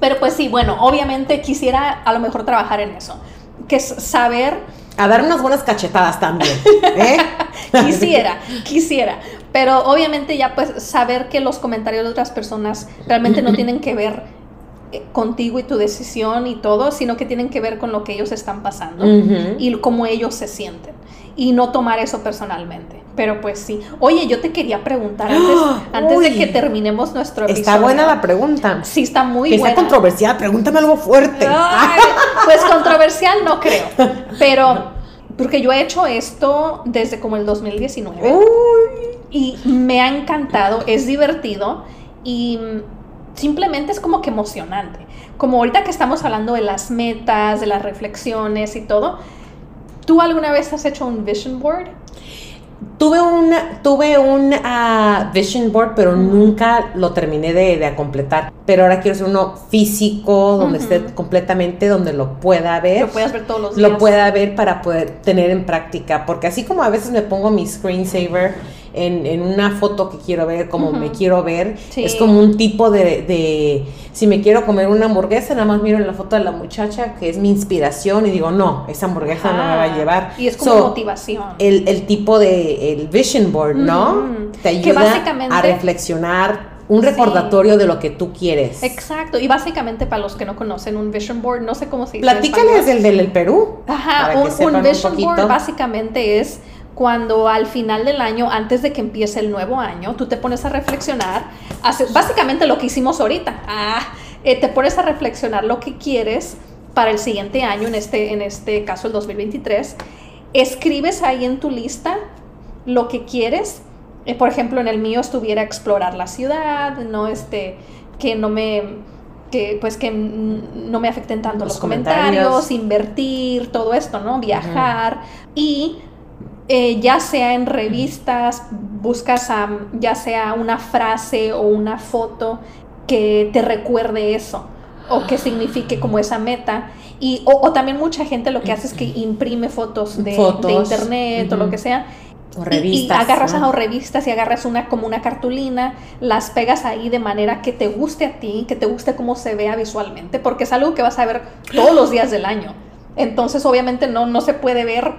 Pero pues sí, bueno, obviamente quisiera a lo mejor trabajar en eso, que es saber A dar unas buenas cachetadas también. ¿eh? (laughs) quisiera, quisiera. Pero obviamente ya pues saber que los comentarios de otras personas realmente no tienen que ver eh, contigo y tu decisión y todo, sino que tienen que ver con lo que ellos están pasando y cómo ellos se sienten y no tomar eso personalmente. Pero pues sí. Oye, yo te quería preguntar antes, (gasps) antes de que terminemos nuestro episodio. Está buena la pregunta. Sí, está muy buena. sea controversial, pregúntame algo fuerte. Ay, pues controversial no creo, pero porque yo he hecho esto desde como el 2019 Uy. y me ha encantado, es divertido y simplemente es como que emocionante. Como ahorita que estamos hablando de las metas, de las reflexiones y todo, ¿tú alguna vez has hecho un vision board? Tuve un, tuve un ah, vision board, pero nunca lo terminé de, de completar. Pero ahora quiero hacer uno físico, donde esté completamente, donde lo pueda ver. Lo puedas ver todos los días. lo pueda ver para poder tener en práctica. Porque así como a veces me pongo mi screensaver en, en una foto que quiero ver, como me quiero ver, Sí. es como un tipo de, de- Si me quiero comer una hamburguesa, nada más miro en la foto de la muchacha, que es mi inspiración, y digo, no, esa hamburguesa no me va a Ah, llevar. Y es como So, motivación. el, el tipo de el vision board, ¿no? Te ayuda básicamente- a reflexionar, un Sí. recordatorio de lo que tú quieres. Exacto, y básicamente para los que no conocen un vision board, no sé cómo se dice. Platícales español. del Perú. Ajá, un, un vision board básicamente es cuando al final del año, antes de que empiece el nuevo año, tú te pones a reflexionar, haces, básicamente lo que hicimos ahorita, ah, eh, te pones a reflexionar lo que quieres para el siguiente año, en este, en este caso el 2023, escribes ahí en tu lista lo que quieres, eh, por ejemplo, en el mío estuviera explorar la ciudad, no este, que no me que pues que no me afecten tanto Los los, comentarios, comentarios. invertir, todo esto, ¿no? Viajar. Y eh, ya sea en revistas, buscas a, ya sea una frase o una foto que te recuerde eso o que signifique como esa meta. Y, o, o también mucha gente lo que hace es que imprime fotos de, internet o lo que sea O y- revistas. Y, agarras ¿no? a revistas y agarras una como una cartulina, las pegas ahí de manera que te guste a ti, que te guste cómo se vea visualmente, porque es algo que vas a ver todos los días del año. Entonces, obviamente no, no se puede ver,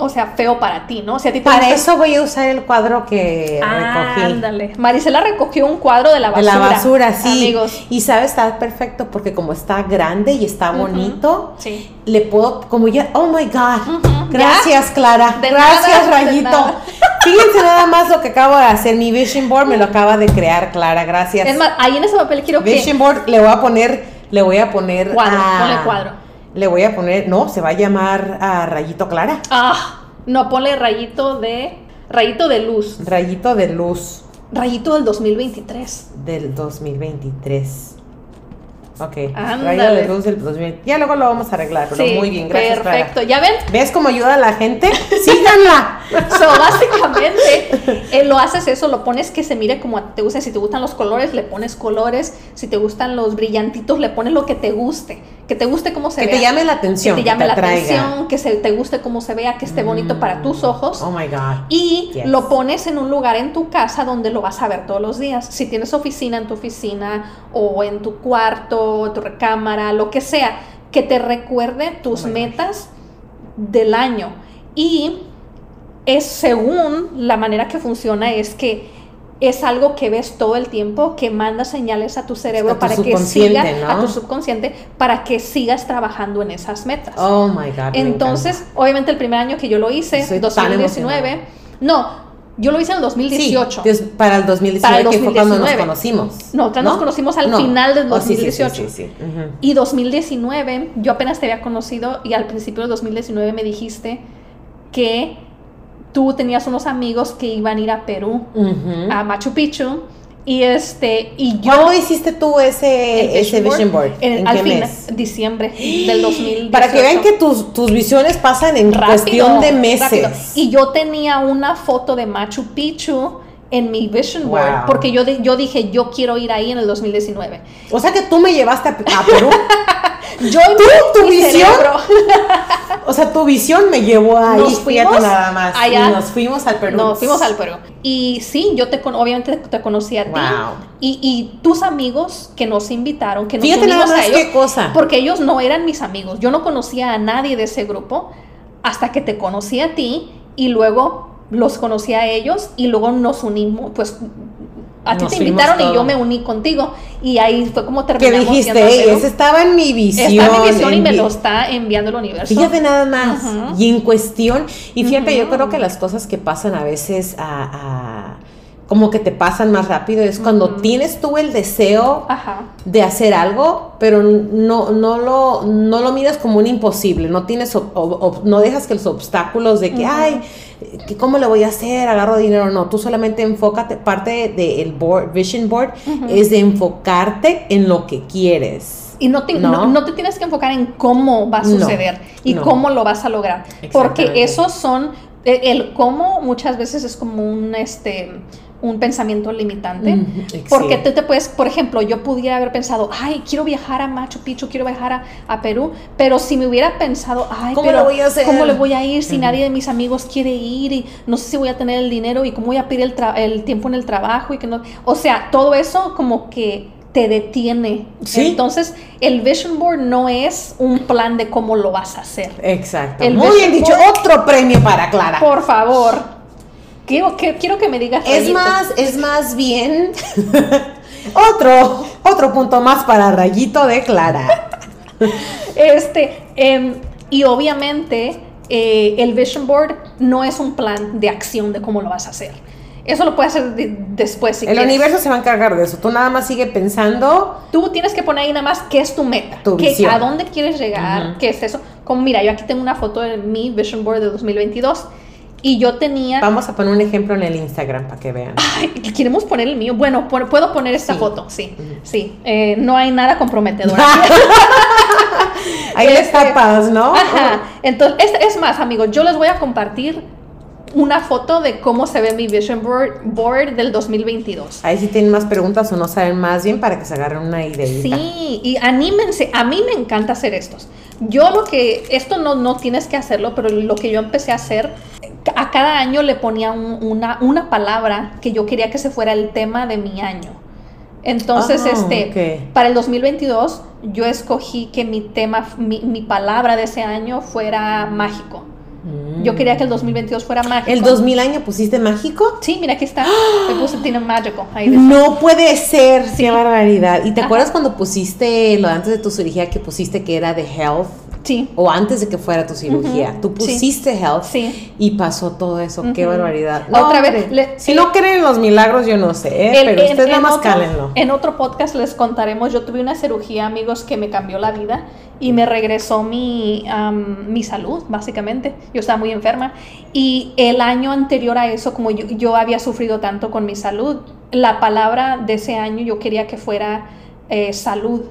o sea, feo para ti, ¿no? Si a ti te Para gusta- eso voy a usar el cuadro que recogí. Ándale. Marisela recogió un cuadro de la De basura. la basura, sí. Amigos. Y sabes, está perfecto porque como está grande y está bonito, Sí. le puedo, como ya, oh my God. Gracias, Clara. De Gracias, nada, de Rayito. nada. (laughs) Fíjense nada más lo que acabo de hacer. Mi vision board me lo acaba de crear, Clara. Gracias. Es más, ahí en ese papel quiero que... Vision board le voy a poner, le voy a poner Cuadro, a- ponle cuadro. Le voy a poner, no, se va a llamar a Rayito Clara. Ah, no, ponle rayito de... Rayito de luz. Rayito de luz Rayito del 2023. del 2023. Ok. Rayo de luz del 2023. Ya luego lo vamos a arreglar, pero Sí, muy bien, gracias. Clara. Perfecto. ¿Ya ven? ¿Ves cómo ayuda a la gente? (laughs) Síganla. So, básicamente, eh, lo haces eso, lo pones que se mire como te guste. Si te gustan los colores, le pones colores. Si te gustan los brillantitos, le pones lo que te guste. Que te guste cómo se que vea. te llame la atención. que te llame la atención, que se, te guste cómo se vea, que esté bonito para tus ojos. Oh my God. Y Yes. lo pones en un lugar en tu casa donde lo vas a ver todos los días. Si tienes oficina en tu oficina o en tu cuarto, tu recámara, lo que sea, que te recuerde tus Oh metas del año. Y es según la manera que funciona es que es algo que ves todo el tiempo, que manda señales a tu cerebro A tu para que siga ¿no? a tu subconsciente para que sigas trabajando en esas metas. Oh my God. Entonces, obviamente el primer año que yo lo hice, tan 2019, no, yo lo hice en el encanta. 2018. Sí, Dios, para el 2019, Para el que fue cuando nos 2019. conocimos. Nosotras nos conocimos al No. final del Oh, sí, sí, sí, 2018. sí, sí. Ujú. Y 2019, yo apenas te había conocido y al principio del 2019 me dijiste que tú tenías unos amigos que iban a ir a Perú, a Machu Picchu, y este, y yo... ¿Cuándo hiciste tú ese, ese vision board? En, ¿En al qué fin, mes? diciembre del (gasps) 2018. Para que vean que tus, tus visiones pasan en cuestión de meses. rápido. Y yo tenía una foto de Machu Picchu en mi vision board, Wow. porque yo, yo dije, yo quiero ir ahí en el 2019. O sea que tú me llevaste a, a Perú. (laughs) Yo ¿Tú? mi- ¿Tu mi visión? (laughs) o sea, tu visión me llevó ahí. Nos fuimos nada más. allá. Y nos fuimos al Perú. No, fuimos al Perú. Y sí, yo te obviamente te conocí a ti. Y, y tus amigos que nos invitaron, que nos Fíjate nada a ellos, qué cosa. porque ellos no eran mis amigos. Yo no conocía a nadie de ese grupo hasta que te conocí a ti y luego los conocí a ellos y luego nos unimos, pues a ti Nos te invitaron y yo me uní contigo. Y ahí fue como terminamos dijiste, "Ey, Perú. ese estaba en mi visión. Está en mi visión y en me mi- lo está enviando el universo. Fíjate nada más. Ujú. Y en cuestión, y fíjate, yo Ujú. creo que las cosas que pasan a veces a, a- como que te pasan más rápido es cuando tienes tú el deseo Ajá. de hacer algo, pero no, no, lo, no lo miras como un imposible, no tienes ob- ob- ob- no dejas que los obstáculos de que, Ujú. ay, que ¿cómo le voy a hacer? Agarro dinero, no, tú solamente enfócate, parte del board, vision board es de enfocarte en lo que quieres. Y no te, ¿No? no- no te tienes que enfocar en cómo va a suceder y cómo lo vas a lograr. Porque esos son, el, el cómo muchas veces es como un, este, un pensamiento limitante. Porque tú te puedes, por ejemplo, yo pudiera haber pensado, ay, quiero viajar a Machu Picchu, quiero viajar a, a Perú, pero si me hubiera pensado, ay, ¿Cómo pero lo voy a hacer? ¿cómo le voy a ir si nadie de mis amigos quiere ir y no sé si voy a tener el dinero y cómo voy a pedir el, tra- el tiempo en el trabajo y que no, o sea, todo eso como que te detiene. Sí. Entonces, el vision board no es un plan de cómo lo vas a hacer. Exacto. El Muy bien dicho. board- Otro premio para Clara. Por favor. Quiero que, quiero que me digas. Es Rayito. más, es más bien (laughs) otro, otro punto más para Rayito de Clara. Este, em, y obviamente eh, el vision board no es un plan de acción de cómo lo vas a hacer. Eso lo puedes hacer de- después si El quieres. universo se va a encargar de eso. Tú nada más sigue pensando. Tú tienes que poner ahí nada más qué es tu meta, Tu qué- visión. a dónde quieres llegar, qué es eso. Como mira, yo aquí tengo una foto de mi vision board de 2022 y yo tenía Vamos a poner un ejemplo en el Instagram para que vean. Ay, queremos poner el mío. Bueno, puedo poner esta Sí. foto, sí, sí. Eh, no hay nada comprometedor. (laughs) Ahí les Este, tapas, ¿no? Ajá. Entonces, es, es más, amigos, yo les voy a compartir una foto de cómo se ve mi vision board, board del 2022. Ahí si tienen más preguntas o no saben más bien para que se agarren una ideita. Sí, y anímense. A mí me encanta hacer estos. Yo lo que, esto no, no tienes que hacerlo, pero lo que yo empecé a hacer, a cada año le ponía un- una, una palabra que yo quería que se fuera el tema de mi año. Entonces, Ah, este, para el 2022, yo escogí que mi tema, mi, mi palabra de ese año fuera mágico. Mm. Yo quería que el 2022 fuera mágico. ¿El 2000 año pusiste mágico? Sí, mira, aquí está. Me puse tiene mágico. Ahí. No puede ser, Sí. qué barbaridad. ¿Y te Ajá. acuerdas cuando pusiste lo antes de tu cirugía que pusiste que era de health? Sí. O antes de que fuera tu cirugía, tú sí. pusiste health Sí. y pasó todo eso. Qué barbaridad. Otra vez, le- si el- no creen en los milagros, yo no sé, ¿eh? El- pero ustedes nada más otro- cálenlo. En otro podcast les contaremos, yo tuve una cirugía, amigos, que me cambió la vida y me regresó mi, mi salud, básicamente. Yo estaba muy enferma. Y el año anterior a eso, como yo, yo había sufrido tanto con mi salud, la palabra de ese año yo quería que fuera eh, salud.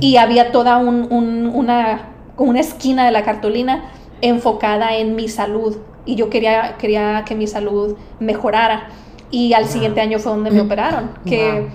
Y había toda un- un- una, una esquina de la cartulina enfocada en mi salud. Y yo quería, quería que mi salud mejorara. Y al Wow. siguiente año fue donde me operaron. Que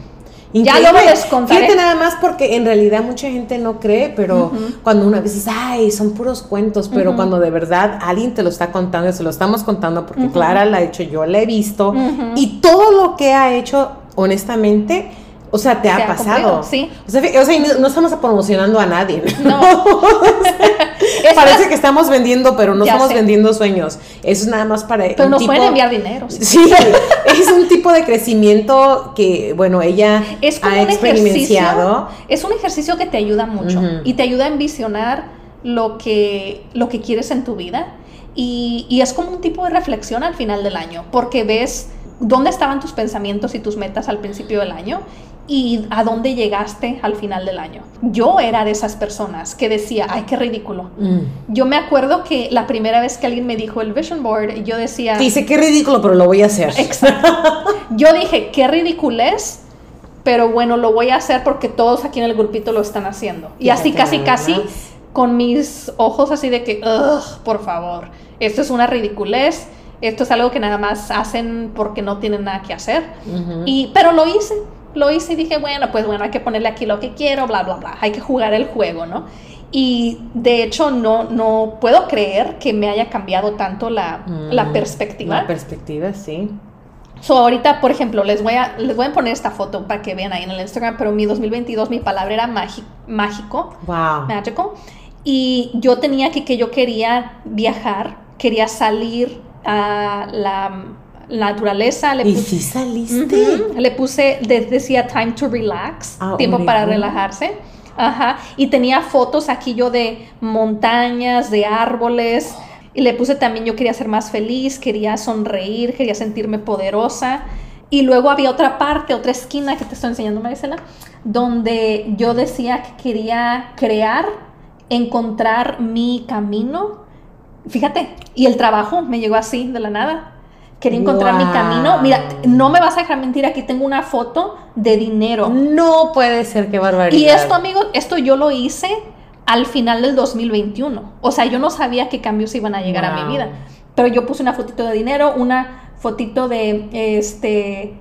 Wow. ya luego les contaré. Fíjate nada más porque en realidad mucha gente no cree, pero Ujú. cuando una vez dices, ay, son puros cuentos, pero Ujú. cuando de verdad alguien te lo está contando, se lo estamos contando porque Ujú. Clara la ha hecho, yo la he visto, y todo lo que ha hecho, honestamente, o sea, te Se ha pasado. cumplido, sí. O sea, o sea, no, no estamos promocionando a nadie. No. (laughs) Parece más, que estamos vendiendo, pero no estamos sé. vendiendo sueños. Eso es nada más para pero un nos tipo- pueden enviar dinero. sí. Sí, (laughs) es un tipo de crecimiento que, bueno, ella Es como ha un ejercicio. experienciado. Es un ejercicio que te ayuda mucho y te ayuda a envisionar lo que, lo que quieres en tu vida. Y, y es como un tipo de reflexión al final del año, porque ves dónde estaban tus pensamientos y tus metas al principio del año y a dónde llegaste al final del año. Yo era de esas personas que decía, ay, qué ridículo. Mm. Yo me acuerdo que la primera vez que alguien me dijo el vision board, yo decía, Dice, qué ridículo, pero lo voy a hacer. Exacto. (laughs) Yo dije, qué ridiculez, pero bueno, lo voy a hacer porque todos aquí en el grupito lo están haciendo. Y así, Fíjate casi, casi, con mis ojos así de que, ugh, por favor, esto es una ridiculez, esto es algo que nada más hacen porque no tienen nada que hacer. Ujú. Y, pero lo hice, lo hice y dije, bueno, pues bueno, hay que ponerle aquí lo que quiero, bla, bla, bla, hay que jugar el juego, ¿no? Y de hecho no, no puedo creer que me haya cambiado tanto la, la Mm, perspectiva. La perspectiva, sí. So, ahorita, por ejemplo, les voy, a, les voy a poner esta foto para que vean ahí en el Instagram, pero mi 2022 mi palabra era mágico, Wow. magical, y yo tenía que que yo quería viajar, quería salir a la naturaleza. Le ¿Y puse, si saliste? Le puse, de- decía time to relax, Ah, tiempo para relajarse. Ajá. Y tenía fotos aquí yo de montañas, de árboles. Y le puse también, yo quería ser más feliz, quería sonreír, quería sentirme poderosa. Y luego había otra parte, otra esquina que te estoy enseñando, Marisela, donde yo decía que quería crear, encontrar mi camino. Fíjate, y el trabajo me llegó así, de la nada. Quería encontrar mi camino. Mira, no me vas a dejar mentir, aquí tengo una foto de dinero. No puede ser, qué barbaridad. Y esto, amigos, esto yo lo hice al final del 2021. O sea, yo no sabía qué cambios iban a llegar a mi vida. Pero yo puse una fotito de dinero, una fotito de, este,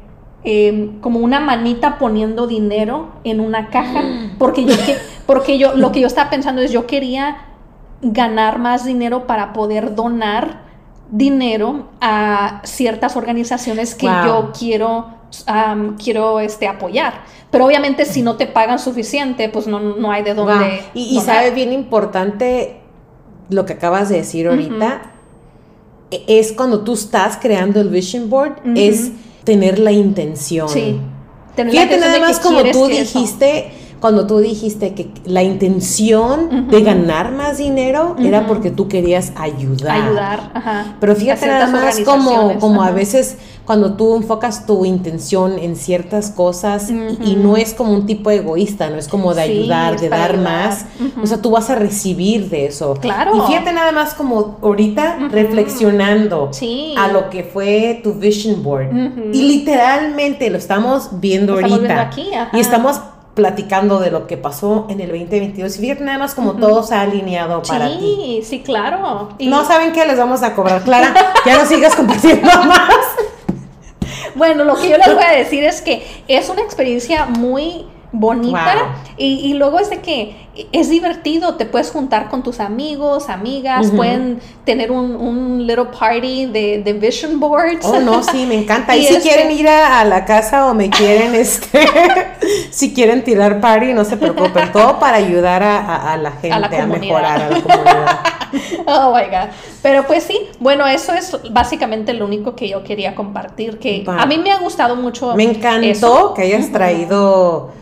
em, como una manita poniendo dinero en una caja. Porque yo, que, (laughs) porque yo, lo que yo estaba pensando es, yo quería ganar más dinero para poder donar dinero a ciertas organizaciones que Wow. yo quiero quiero este apoyar pero obviamente si no te pagan suficiente pues no, no hay de Wow. dónde Y, y donar. sabe bien importante lo que acabas de decir ahorita. e- Es cuando tú estás creando el vision board, es tener la intención. sí Tener la Fíjate intención nada más como tú eso- dijiste, cuando tú dijiste que la intención Ujú. de ganar más dinero era Ujú. porque tú querías ayudar. ayudar ajá, Pero fíjate nada más como, como a veces cuando tú enfocas tu intención en ciertas cosas y- y, Ujú. no es como un tipo egoísta, no es como de ayudar, de dar ayudar. más. O sea, tú vas a recibir de eso. Claro. Y fíjate nada más como ahorita reflexionando Sí. a lo que fue tu vision board. Y literalmente lo estamos viendo Lo estamos ahorita. viendo aquí, ajá. y estamos platicando de lo que pasó en el 2022. Y fíjate nada más como todo se ha alineado para ti. sí sí claro Y- No saben qué les vamos a cobrar, Clara. Ya no sigas compartiendo (laughs) más. Bueno, lo que yo les (laughs) voy a decir es que es una experiencia muy bonita Wow. y, y luego es de que es divertido, te puedes juntar con tus amigos, amigas, pueden tener un, un little party de, de vision boards. Oh, no, (laughs) sí, me encanta. Y, Y si este- quieren ir a, a la casa o me quieren, (laughs) este, (laughs) si quieren tirar party, no se preocupen. Todo para ayudar a, a- a la gente a, mejorar, a la comunidad. Oh my God. Pero pues sí, bueno, eso es básicamente lo único que yo quería compartir, que a mí me ha gustado mucho. Me encantó eso. que hayas traído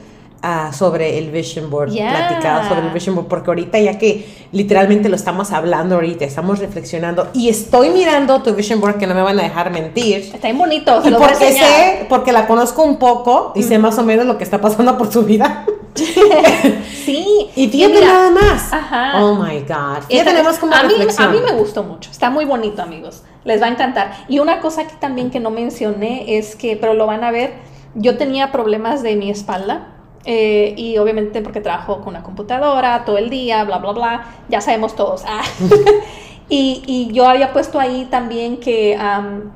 ah, sobre el vision board, Yeah. platicado sobre el vision board, porque ahorita ya que literalmente lo estamos hablando ahorita, estamos reflexionando y estoy mirando tu vision board que no me van a dejar mentir. Está bien bonito, se Y los voy a porque sé, porque la conozco un poco y sé más o menos lo que está pasando por su vida. (laughs) Sí. (laughs) Y fíjate nada más. Ajá. Oh my God. Fíjate nada más como a mí, reflexión. a mí me gustó mucho, está muy bonito amigos, les va a encantar. Y una cosa que también que no mencioné es que, pero lo van a ver, yo tenía problemas de mi espalda eh, y obviamente porque trabajo con una computadora todo el día, bla, bla, bla, ya sabemos todos. Ah. (laughs) y, y yo había puesto ahí también que... am,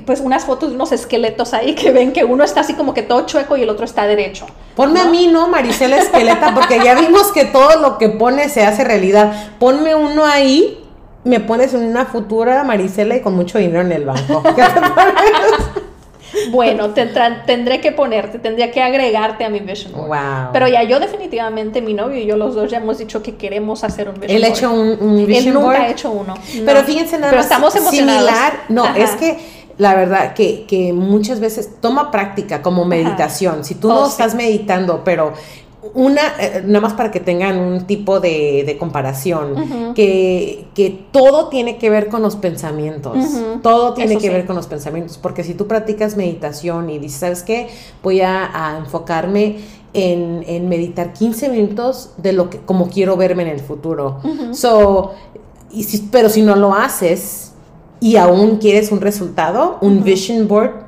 pues unas fotos de unos esqueletos ahí que ven que uno está así como que todo chueco y el otro está derecho. Ponme a ¿no? mí, ¿no, Marisela Esqueleta? Porque ya vimos que todo lo que pones se hace realidad. Ponme uno ahí, me pones en una futura Marisela y con mucho dinero en el banco. (laughs) ¿Qué te? Bueno, tendré que ponerte, tendría que agregarte a mi vision board. Wow. Pero ya yo definitivamente, mi novio y yo los dos ya hemos dicho que queremos hacer un vision Él ha board. hecho un, un Él vision nunca board. ha hecho uno. Pero fíjense nada Pero más. estamos emocionados. Similar. No, Ajá. es que la verdad que, que muchas veces toma práctica como meditación. Si tú Oh, no sí. estás meditando, pero una, eh, nada más para que tengan un tipo de, de comparación, que, que todo tiene que ver con los pensamientos. Todo tiene Eso que sí. ver con los pensamientos. Porque si tú practicas meditación y dices, ¿sabes qué? Voy a, a enfocarme en, en meditar 15 minutos de lo que, como quiero verme en el futuro. So, y si- pero si no lo haces y aún quieres un resultado, un vision board,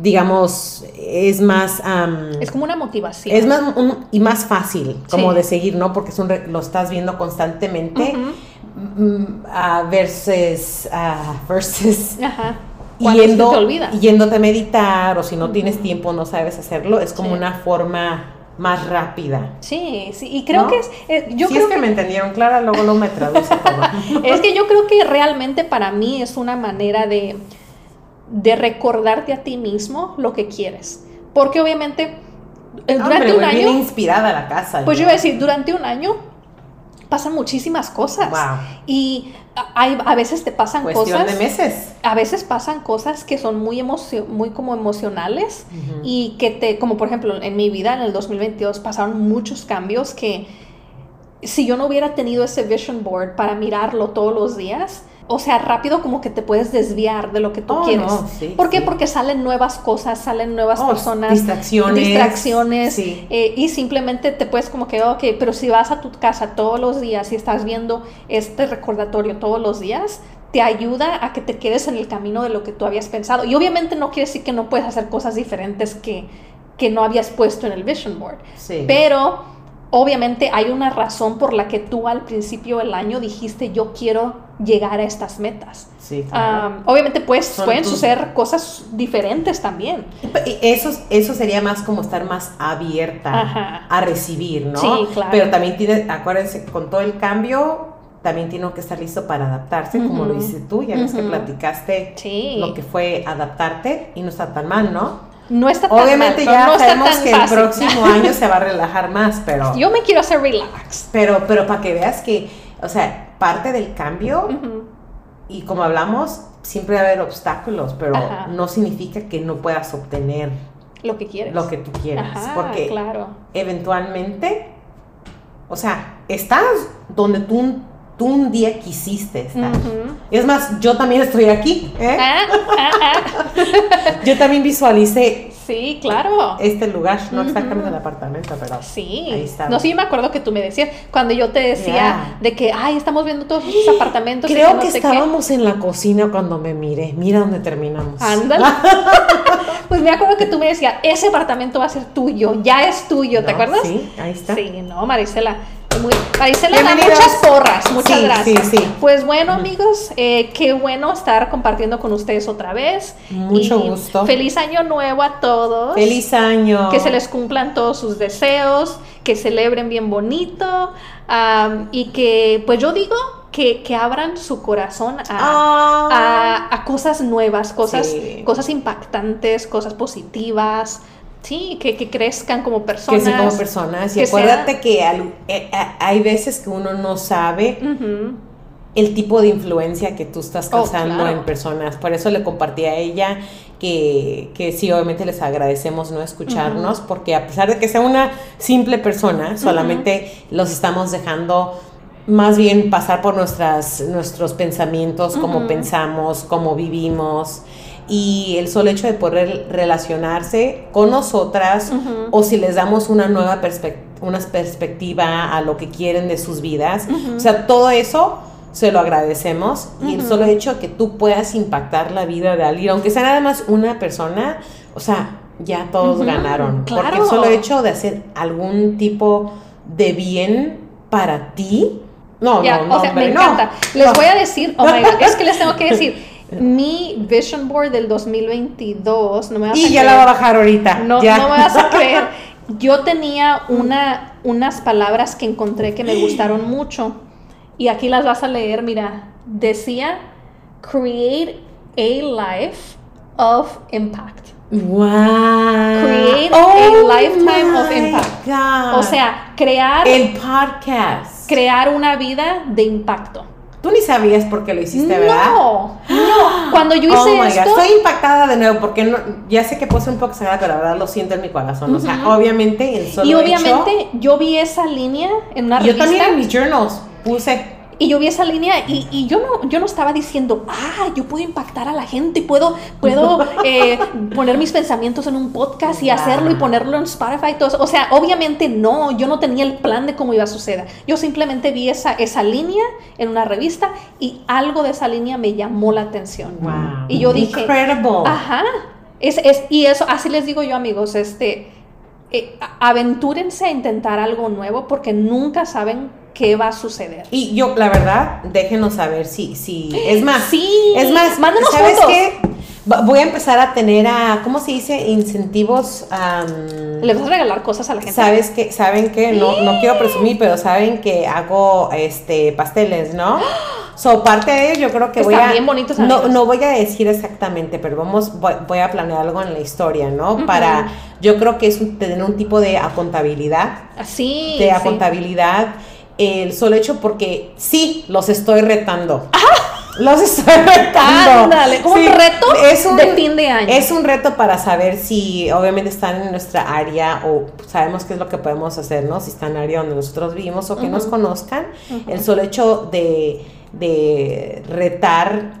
digamos, es más... am, Es como una motivación. es más un- y más fácil como Sí. de seguir, ¿no? Porque es un re- lo estás viendo constantemente Ujú. mm, ah, versus, ah, versus Ajá. (laughs) Yendo, te yéndote a meditar o si no tienes tiempo, no sabes hacerlo, es como Sí. una forma más rápida. Sí, sí. Y creo ¿No? que es. eh, yo si creo es que, me entendieron, Clara, luego no me traduce todo. (laughs) Es que yo creo que realmente para mí es una manera de, de recordarte a ti mismo lo que quieres. Porque obviamente eh, durante Hombre, un año, inspirada la casa. pues yo iba a decir, durante un año pasan muchísimas cosas. Wow. Y hay, a veces te pasan Cuestión cosas. de meses. A veces pasan cosas que son muy, emocio muy como emocionales Ujú. y que te, como por ejemplo en mi vida en el 2022 pasaron muchos cambios que si yo no hubiera tenido ese vision board para mirarlo todos los días, o sea, rápido como que te puedes desviar de lo que tú Oh, quieres. no, sí, ¿Por qué? sí. Porque salen nuevas cosas, salen nuevas Oh, personas, distracciones. distracciones, Sí. eh, y simplemente te puedes como que, ok, pero si vas a tu casa todos los días y estás viendo este recordatorio todos los días, te ayuda a que te quedes en el camino de lo que tú habías pensado. Y obviamente no quiere decir que no puedes hacer cosas diferentes que, que no habías puesto en el vision board. Sí. Pero obviamente hay una razón por la que tú al principio del año dijiste yo quiero llegar a estas metas. Sí, claro. Um, obviamente pues Son pueden tus- suceder cosas diferentes también. Eso, eso sería más como estar más abierta Ajá. a recibir, ¿no? Sí, claro. Pero también tiene, acuérdense, con todo el cambio, también tiene que estar listo para adaptarse, como lo dices tú, ya ves que Ujú. platicaste Sí. lo que fue adaptarte y no está tan mal, ¿no? No está tan Obviamente mal, ya no sabemos que fácil. el próximo (laughs) año se va a relajar más, pero, Yo me quiero hacer relax. pero, pero para que veas que, o sea, parte del cambio, y como hablamos, siempre va a haber obstáculos, pero Ajá. no significa que no puedas obtener Lo que quieres. lo que tú quieras, Ajá, porque claro. eventualmente, o sea, estás donde tú, tú un día quisiste estar. Es más, yo también estoy aquí, ¿eh? Ah, ah, ah. (laughs) Yo también visualicé Sí, claro. este lugar, no exactamente el apartamento, pero Sí. ahí está. No, sí, me acuerdo que tú me decías, cuando yo te decía de que, ay, estamos viendo todos esos (gasps) apartamentos. y Creo no que sé qué". estábamos en la cocina cuando me miré. Mira dónde terminamos. Ándale. (laughs) pues me acuerdo que tú me decías, ese apartamento va a ser tuyo, ya es tuyo, ¿te No, acuerdas? Sí, ahí está. Sí, no, Marisela. Muy- Marisela da Bienvenidos. muchas porras, muchas Sí, gracias. sí, sí. Pues bueno, amigos, eh, qué bueno estar compartiendo con ustedes otra vez. Mucho Y gusto. Feliz año nuevo a todos. Feliz año. Que se les cumplan todos sus deseos, que celebren bien bonito y que, pues yo digo, que, que abran su corazón a, Ah. a- a cosas nuevas, cosas, Sí. cosas impactantes, cosas positivas, sí, que, que crezcan como que personas. sean como personas. Y que acuérdate sea- que al- eh, eh, hay veces que uno no sabe el tipo de influencia que tú estás Oh, causando claro. en personas. Por eso le compartí a ella que, que sí, obviamente les agradecemos no escucharnos, porque a pesar de que sea una simple persona, solamente los estamos dejando más bien pasar por nuestras, nuestros pensamientos, cómo pensamos, cómo vivimos. Y el solo hecho de poder relacionarse con nosotras o si les damos una nueva una perspectiva a lo que quieren de sus vidas. O sea, todo eso se lo agradecemos y el solo hecho de que tú puedas impactar la vida de alguien, aunque sea nada más una persona, o sea, ya todos ganaron. Porque claro. el solo hecho de hacer algún tipo de bien para ti, no, no, no, o sea, hombre, me no. encanta. Les No. voy a decir, oh my God, es que les tengo que (laughs) decir, mi vision board del 2022, no me vas a Y ya la va a bajar ahorita. No, ya. no me vas a (laughs) creer. Yo tenía una, unas palabras que encontré que me gustaron mucho. Y aquí las vas a leer, mira. Decía, create a life of impact. Wow. Create Oh a lifetime of impact. God. O sea, crear, el podcast. crear una vida de impacto. Tú ni sabías por qué lo hiciste, ¿verdad? No, no. (gasps) Cuando yo hice oh my esto, God, estoy impactada de nuevo porque no, ya sé que puede ser un poco exagerada, pero la verdad lo siento en mi corazón. O sea, obviamente el solo y hecho- obviamente yo vi esa línea en una yo revista. también en mis journals puse Y yo vi esa línea y, y yo no yo no estaba diciendo, ah, yo puedo impactar a la gente, puedo, puedo (laughs) eh, poner mis pensamientos en un podcast y hacerlo y ponerlo en Spotify todo eso. O sea, obviamente no, yo no tenía el plan de cómo iba a suceder. Yo simplemente vi esa, esa línea en una revista y algo de esa línea me llamó la atención. wow. Y yo dije, Incredible. Ajá. Es, es, y eso, así les digo yo, amigos, este, eh, aventúrense a intentar algo nuevo porque nunca saben qué va a suceder. Y yo, la verdad, déjenos saber si, si, es más, Sí, es más, mándenos ¿sabes fotos. qué? Voy a empezar a tener a, ¿cómo se dice? Incentivos, am, Les vas a regalar cosas a la gente. ¿Sabes que ¿Saben que No, no quiero presumir, pero saben que hago este pasteles, ¿no? So, parte de ello, yo creo que voy a. bien bonitos, no, no voy a decir exactamente, pero vamos, voy, voy a planear algo en la historia, ¿no? Para. Yo creo que es un- tener un tipo de acontabilidad. Así. de sí. El solo hecho porque sí, los estoy retando. (laughs) Los estoy retando. Ándale, un Sí, reto es un- de fin de año. Es un reto para saber si obviamente están en nuestra área o sabemos qué es lo que podemos hacer, ¿no? Si están en área donde nosotros vivimos o que nos conozcan. El solo hecho de, de retar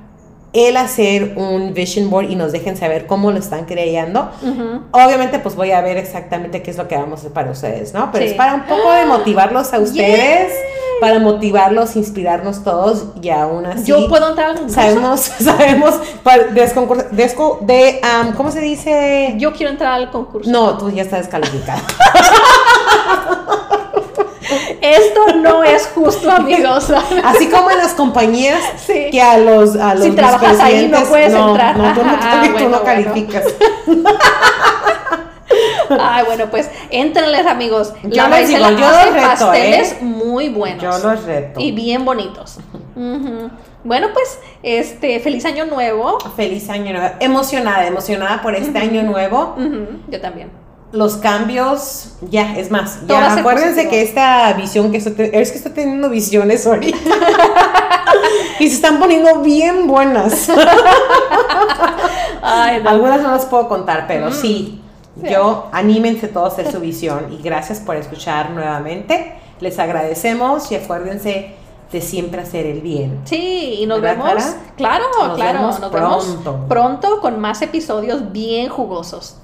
el hacer un vision board y nos dejen saber cómo lo están creando. Ujú. Obviamente, pues voy a ver exactamente qué es lo que vamos a hacer para ustedes, ¿no? Pero Sí. es para un poco de motivarlos a ustedes, para motivarlos, inspirarnos todos y aún así. Yo puedo entrar al concurso. Sabemos, (laughs) sabemos, para desconcur- desco- de, am, ¿cómo se dice? Yo quiero entrar al concurso. No, tú ya estás descalificada. (laughs) Esto no es justo, (laughs) amigos. Así como en las compañías (laughs) Sí. que a los, a los Si trabajas ahí, no puedes no, entrar. No, tú no, (laughs) cali- tú bueno, no bueno. calificas. Ay, bueno, pues éntrenles, amigos. Yo La les digo, yo hace los reto, pasteles ¿eh? muy buenos. Yo los reto. Y bien bonitos. Bueno, pues, este, feliz año nuevo. Feliz año nuevo. Emocionada, emocionada por este año nuevo. Yo también. Los cambios, ya, es más, ya acuérdense positivo. que esta visión que estoy, es que estoy teniendo visiones ahorita. (laughs) y se están poniendo bien buenas. (laughs) Ay, no. Algunas no las puedo contar, pero sí, Mm. Sí. yo anímense todos a hacer su visión y gracias por escuchar nuevamente. Les agradecemos y acuérdense de siempre hacer el bien. Sí, y nos ¿Verdad, vemos. Clara? Claro, Nos claro. vemos nos vemos pronto. pronto con más episodios bien jugosos.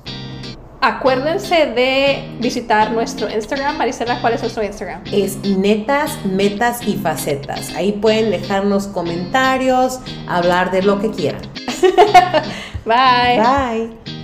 Acuérdense de visitar nuestro Instagram. Marisela, ¿cuál es nuestro Instagram? Es netas, metas y facetas. Ahí pueden dejarnos comentarios, hablar de lo que quieran. (laughs) Bye. Bye.